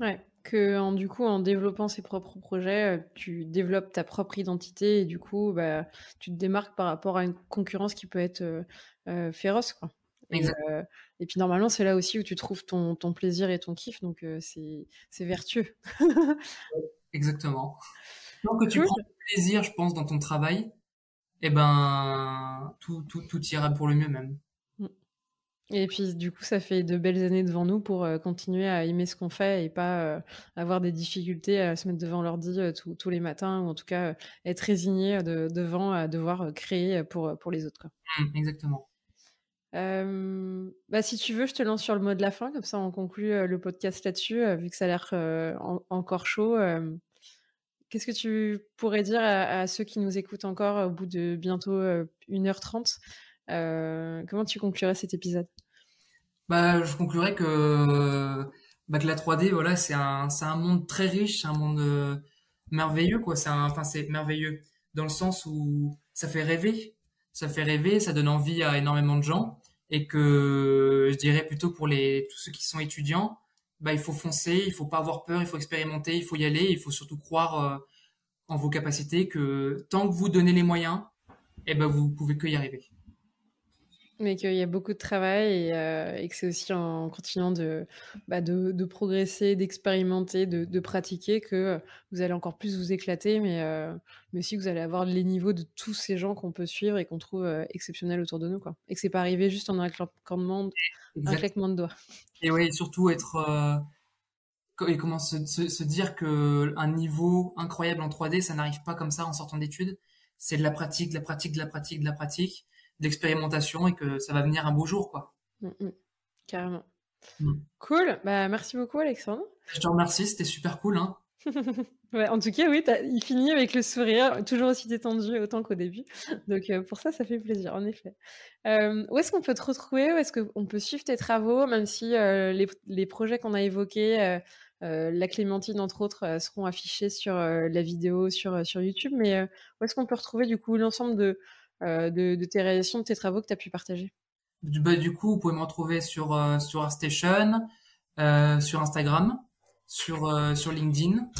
Ouais, que en, du coup, en développant ses propres projets, euh, tu développes ta propre identité et du coup, bah, tu te démarques par rapport à une concurrence qui peut être euh, féroce. Quoi. Et, et, puis normalement, c'est là aussi où tu trouves ton, ton plaisir et ton kiff, donc c'est vertueux. Exactement. Donc que tu prends plaisir, je pense, dans ton travail, eh ben, tout, tout, tout ira pour le mieux même. Mm. Et puis, du coup, ça fait de belles années devant nous pour euh, continuer à aimer ce qu'on fait et pas euh, avoir des difficultés à se mettre devant l'ordi euh, tous les matins ou en tout cas être résigné devant à devoir créer pour, pour les autres. Quoi. Mm, exactement. bah, si tu veux, je te lance sur le mot de la fin, comme ça on conclut le podcast là-dessus, vu que ça a l'air encore chaud. Qu'est-ce que tu pourrais dire à, ceux qui nous écoutent encore au bout de bientôt 1h30 euh, Comment tu conclurais cet épisode? Bah, Je conclurais que, bah, que la 3D, voilà, c'est un, un monde très riche, un monde euh, merveilleux. quoi. C'est merveilleux dans le sens où ça fait rêver. Ça fait rêver, ça donne envie à énormément de gens. Et que je dirais plutôt pour les, tous ceux qui sont étudiants, bah, il faut foncer, il faut pas avoir peur, il faut expérimenter, il faut y aller, il faut surtout croire euh, en vos capacités que tant que vous donnez les moyens, eh ben vous pouvez que y arriver. Mais qu'il y a beaucoup de travail et, euh, que c'est aussi en continuant de, bah de, de, progresser, d'expérimenter, de, de, pratiquer que vous allez encore plus vous éclater, mais, euh, mais aussi que vous allez avoir les niveaux de tous ces gens qu'on peut suivre et qu'on trouve euh, exceptionnels autour de nous. Quoi. Et que c'est pas arrivé juste en un claquement de, un claquement de doigts. Et oui, surtout être. et comment se, se, se dire qu'un niveau incroyable en 3D, ça n'arrive pas comme ça en sortant d'études. C'est de la pratique, de la pratique, de la pratique, de la pratique d'expérimentation et que ça va venir un beau jour, quoi. Mm, mm. carrément. Mm. Cool. Bah, merci beaucoup, Alexandre. Je te remercie, c'était super cool. Hein. ouais, en tout cas, oui, il finit avec le sourire, toujours aussi détendu autant qu'au début. Donc, euh, pour ça, ça fait plaisir, en effet. Euh, où est-ce qu'on peut te retrouver? Où est-ce qu'on peut suivre tes travaux, même si euh, les, les, projets qu'on a évoqués, la Clémentine, entre autres, seront affichés sur la vidéo sur, sur YouTube Mais où est-ce qu'on peut retrouver, du coup, l'ensemble de euh, de, tes réalisations, de tes travaux que tu as pu partager? Du, bah, du coup, vous pouvez me retrouver sur, euh, sur ArtStation, euh, sur Instagram, sur, LinkedIn.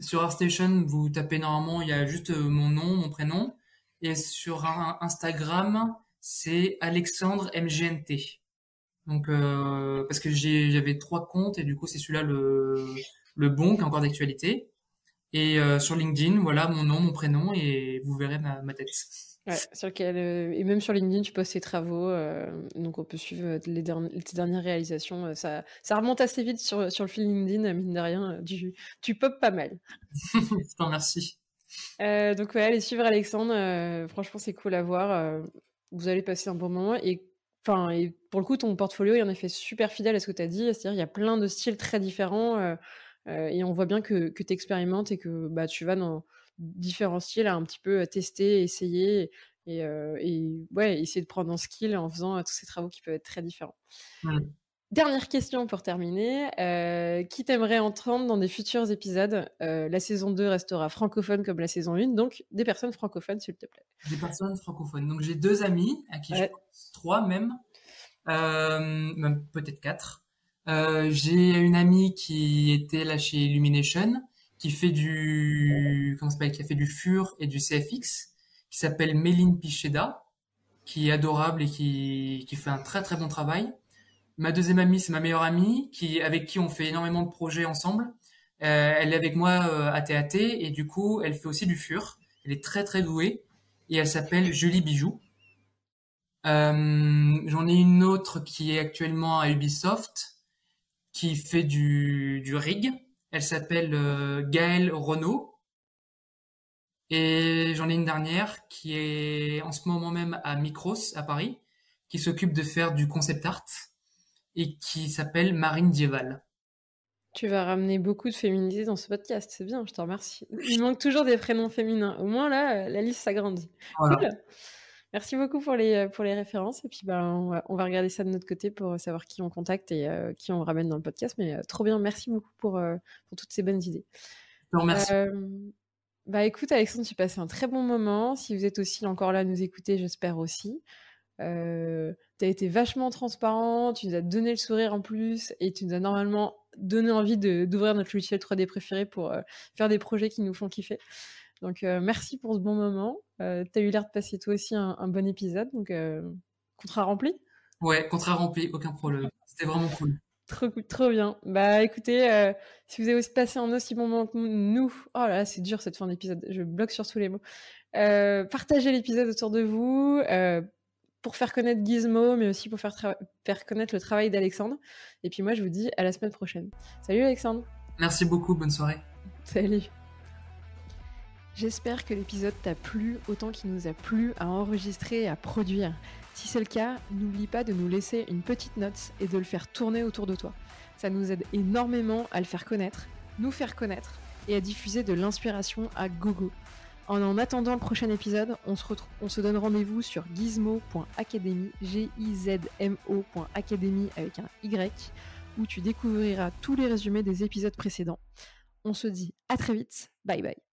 Sur ArtStation, vous tapez normalement, il y a juste mon nom, mon prénom. Et sur Instagram, c'est Alexandre MGNT. Donc, parce que j'avais trois comptes et du coup, c'est celui-là le, bon qui est encore d'actualité. Et sur LinkedIn, voilà mon nom, mon prénom, et vous verrez ma tête. Ouais, sur lequel, et même sur LinkedIn, tu postes tes travaux, donc on peut suivre les tes dernières réalisations. ça, ça remonte assez vite sur, sur le fil LinkedIn, mine de rien. Tu, tu pop pas mal. Je t'en remercie. donc ouais, allez suivre Alexandre. franchement, c'est cool à voir. vous allez passer un bon moment. Et, et pour le coup, ton portfolio est en effet super fidèle à ce que tu as dit. C'est-à-dire il y a plein de styles très différents. et on voit bien que, que tu expérimentes et que bah, tu vas dans différents styles à un petit peu tester, essayer et, et, ouais, essayer de prendre un skill en faisant tous ces travaux qui peuvent être très différents. Dernière question pour terminer. qui t'aimerait entendre dans des futurs épisodes? La saison 2 restera francophone comme la saison 1, donc des personnes francophones, s'il te plaît. Des personnes francophones. Donc j'ai deux amis, à qui je pense, trois même, même peut-être quatre. j'ai une amie qui était là chez Illumination, qui fait du comment qui a fait du FUR et du CFX, qui s'appelle Méline Picheda, qui est adorable et qui, qui fait un très très bon travail. Ma deuxième amie, c'est ma meilleure amie, qui avec qui on fait énormément de projets ensemble. Euh, elle est avec moi euh, à TAT et du coup, elle fait aussi du FUR. Elle est très très douée et elle s'appelle Julie Bijou. Euh, J'en ai une autre qui est actuellement à Ubisoft, qui fait du, du rig elle s'appelle euh, Gaëlle Renault. Et j'en ai une dernière qui est en ce moment même à Micros, à Paris, qui s'occupe de faire du concept art et qui s'appelle Marine Dieval. Tu vas ramener beaucoup de féminité dans ce podcast, c'est bien, je te remercie. Il manque toujours des prénoms féminins. Au moins là, la liste s'agrandit. Cool. Merci beaucoup pour les, euh, pour les références. Et puis, ben, on, va, regarder ça de notre côté pour savoir qui on contacte et euh, qui on ramène dans le podcast. Mais euh, trop bien. Merci beaucoup pour, pour toutes ces bonnes idées. Merci. bah, écoute, Alexandre, tu passé un très bon moment. Si vous êtes aussi encore là à nous écouter, j'espère aussi. tu as été vachement transparent, tu nous as donné le sourire en plus et tu nous as normalement donné envie d'ouvrir notre logiciel 3D préféré pour faire des projets qui nous font kiffer. Donc merci pour ce bon moment. Euh, tu as eu l'air de passer toi aussi un, bon épisode, donc euh, contrat rempli Ouais, contrat rempli, aucun problème. C'était vraiment cool. Trop, trop bien. Bah écoutez, euh, si vous avez aussi passé un aussi bon moment que nous, oh là là, c'est dur cette fin d'épisode, je bloque sur tous les mots. partagez l'épisode autour de vous pour faire connaître Gizmo, mais aussi pour faire, faire connaître le travail d'Alexandre. Et puis moi, je vous dis à la semaine prochaine. Salut Alexandre. Merci beaucoup, bonne soirée. Salut. J'espère que l'épisode t'a plu autant qu'il nous a plu à enregistrer et à produire. Si c'est le cas, n'oublie pas de nous laisser une petite note et de le faire tourner autour de toi. Ça nous aide énormément à le faire connaître, nous faire connaître et à diffuser de l'inspiration à gogo. En en attendant le prochain épisode, on se, on se donne rendez-vous sur gizmo.academy, g i z m ocademy avec un Y, où tu découvriras tous les résumés des épisodes précédents. On se dit à très vite, bye bye.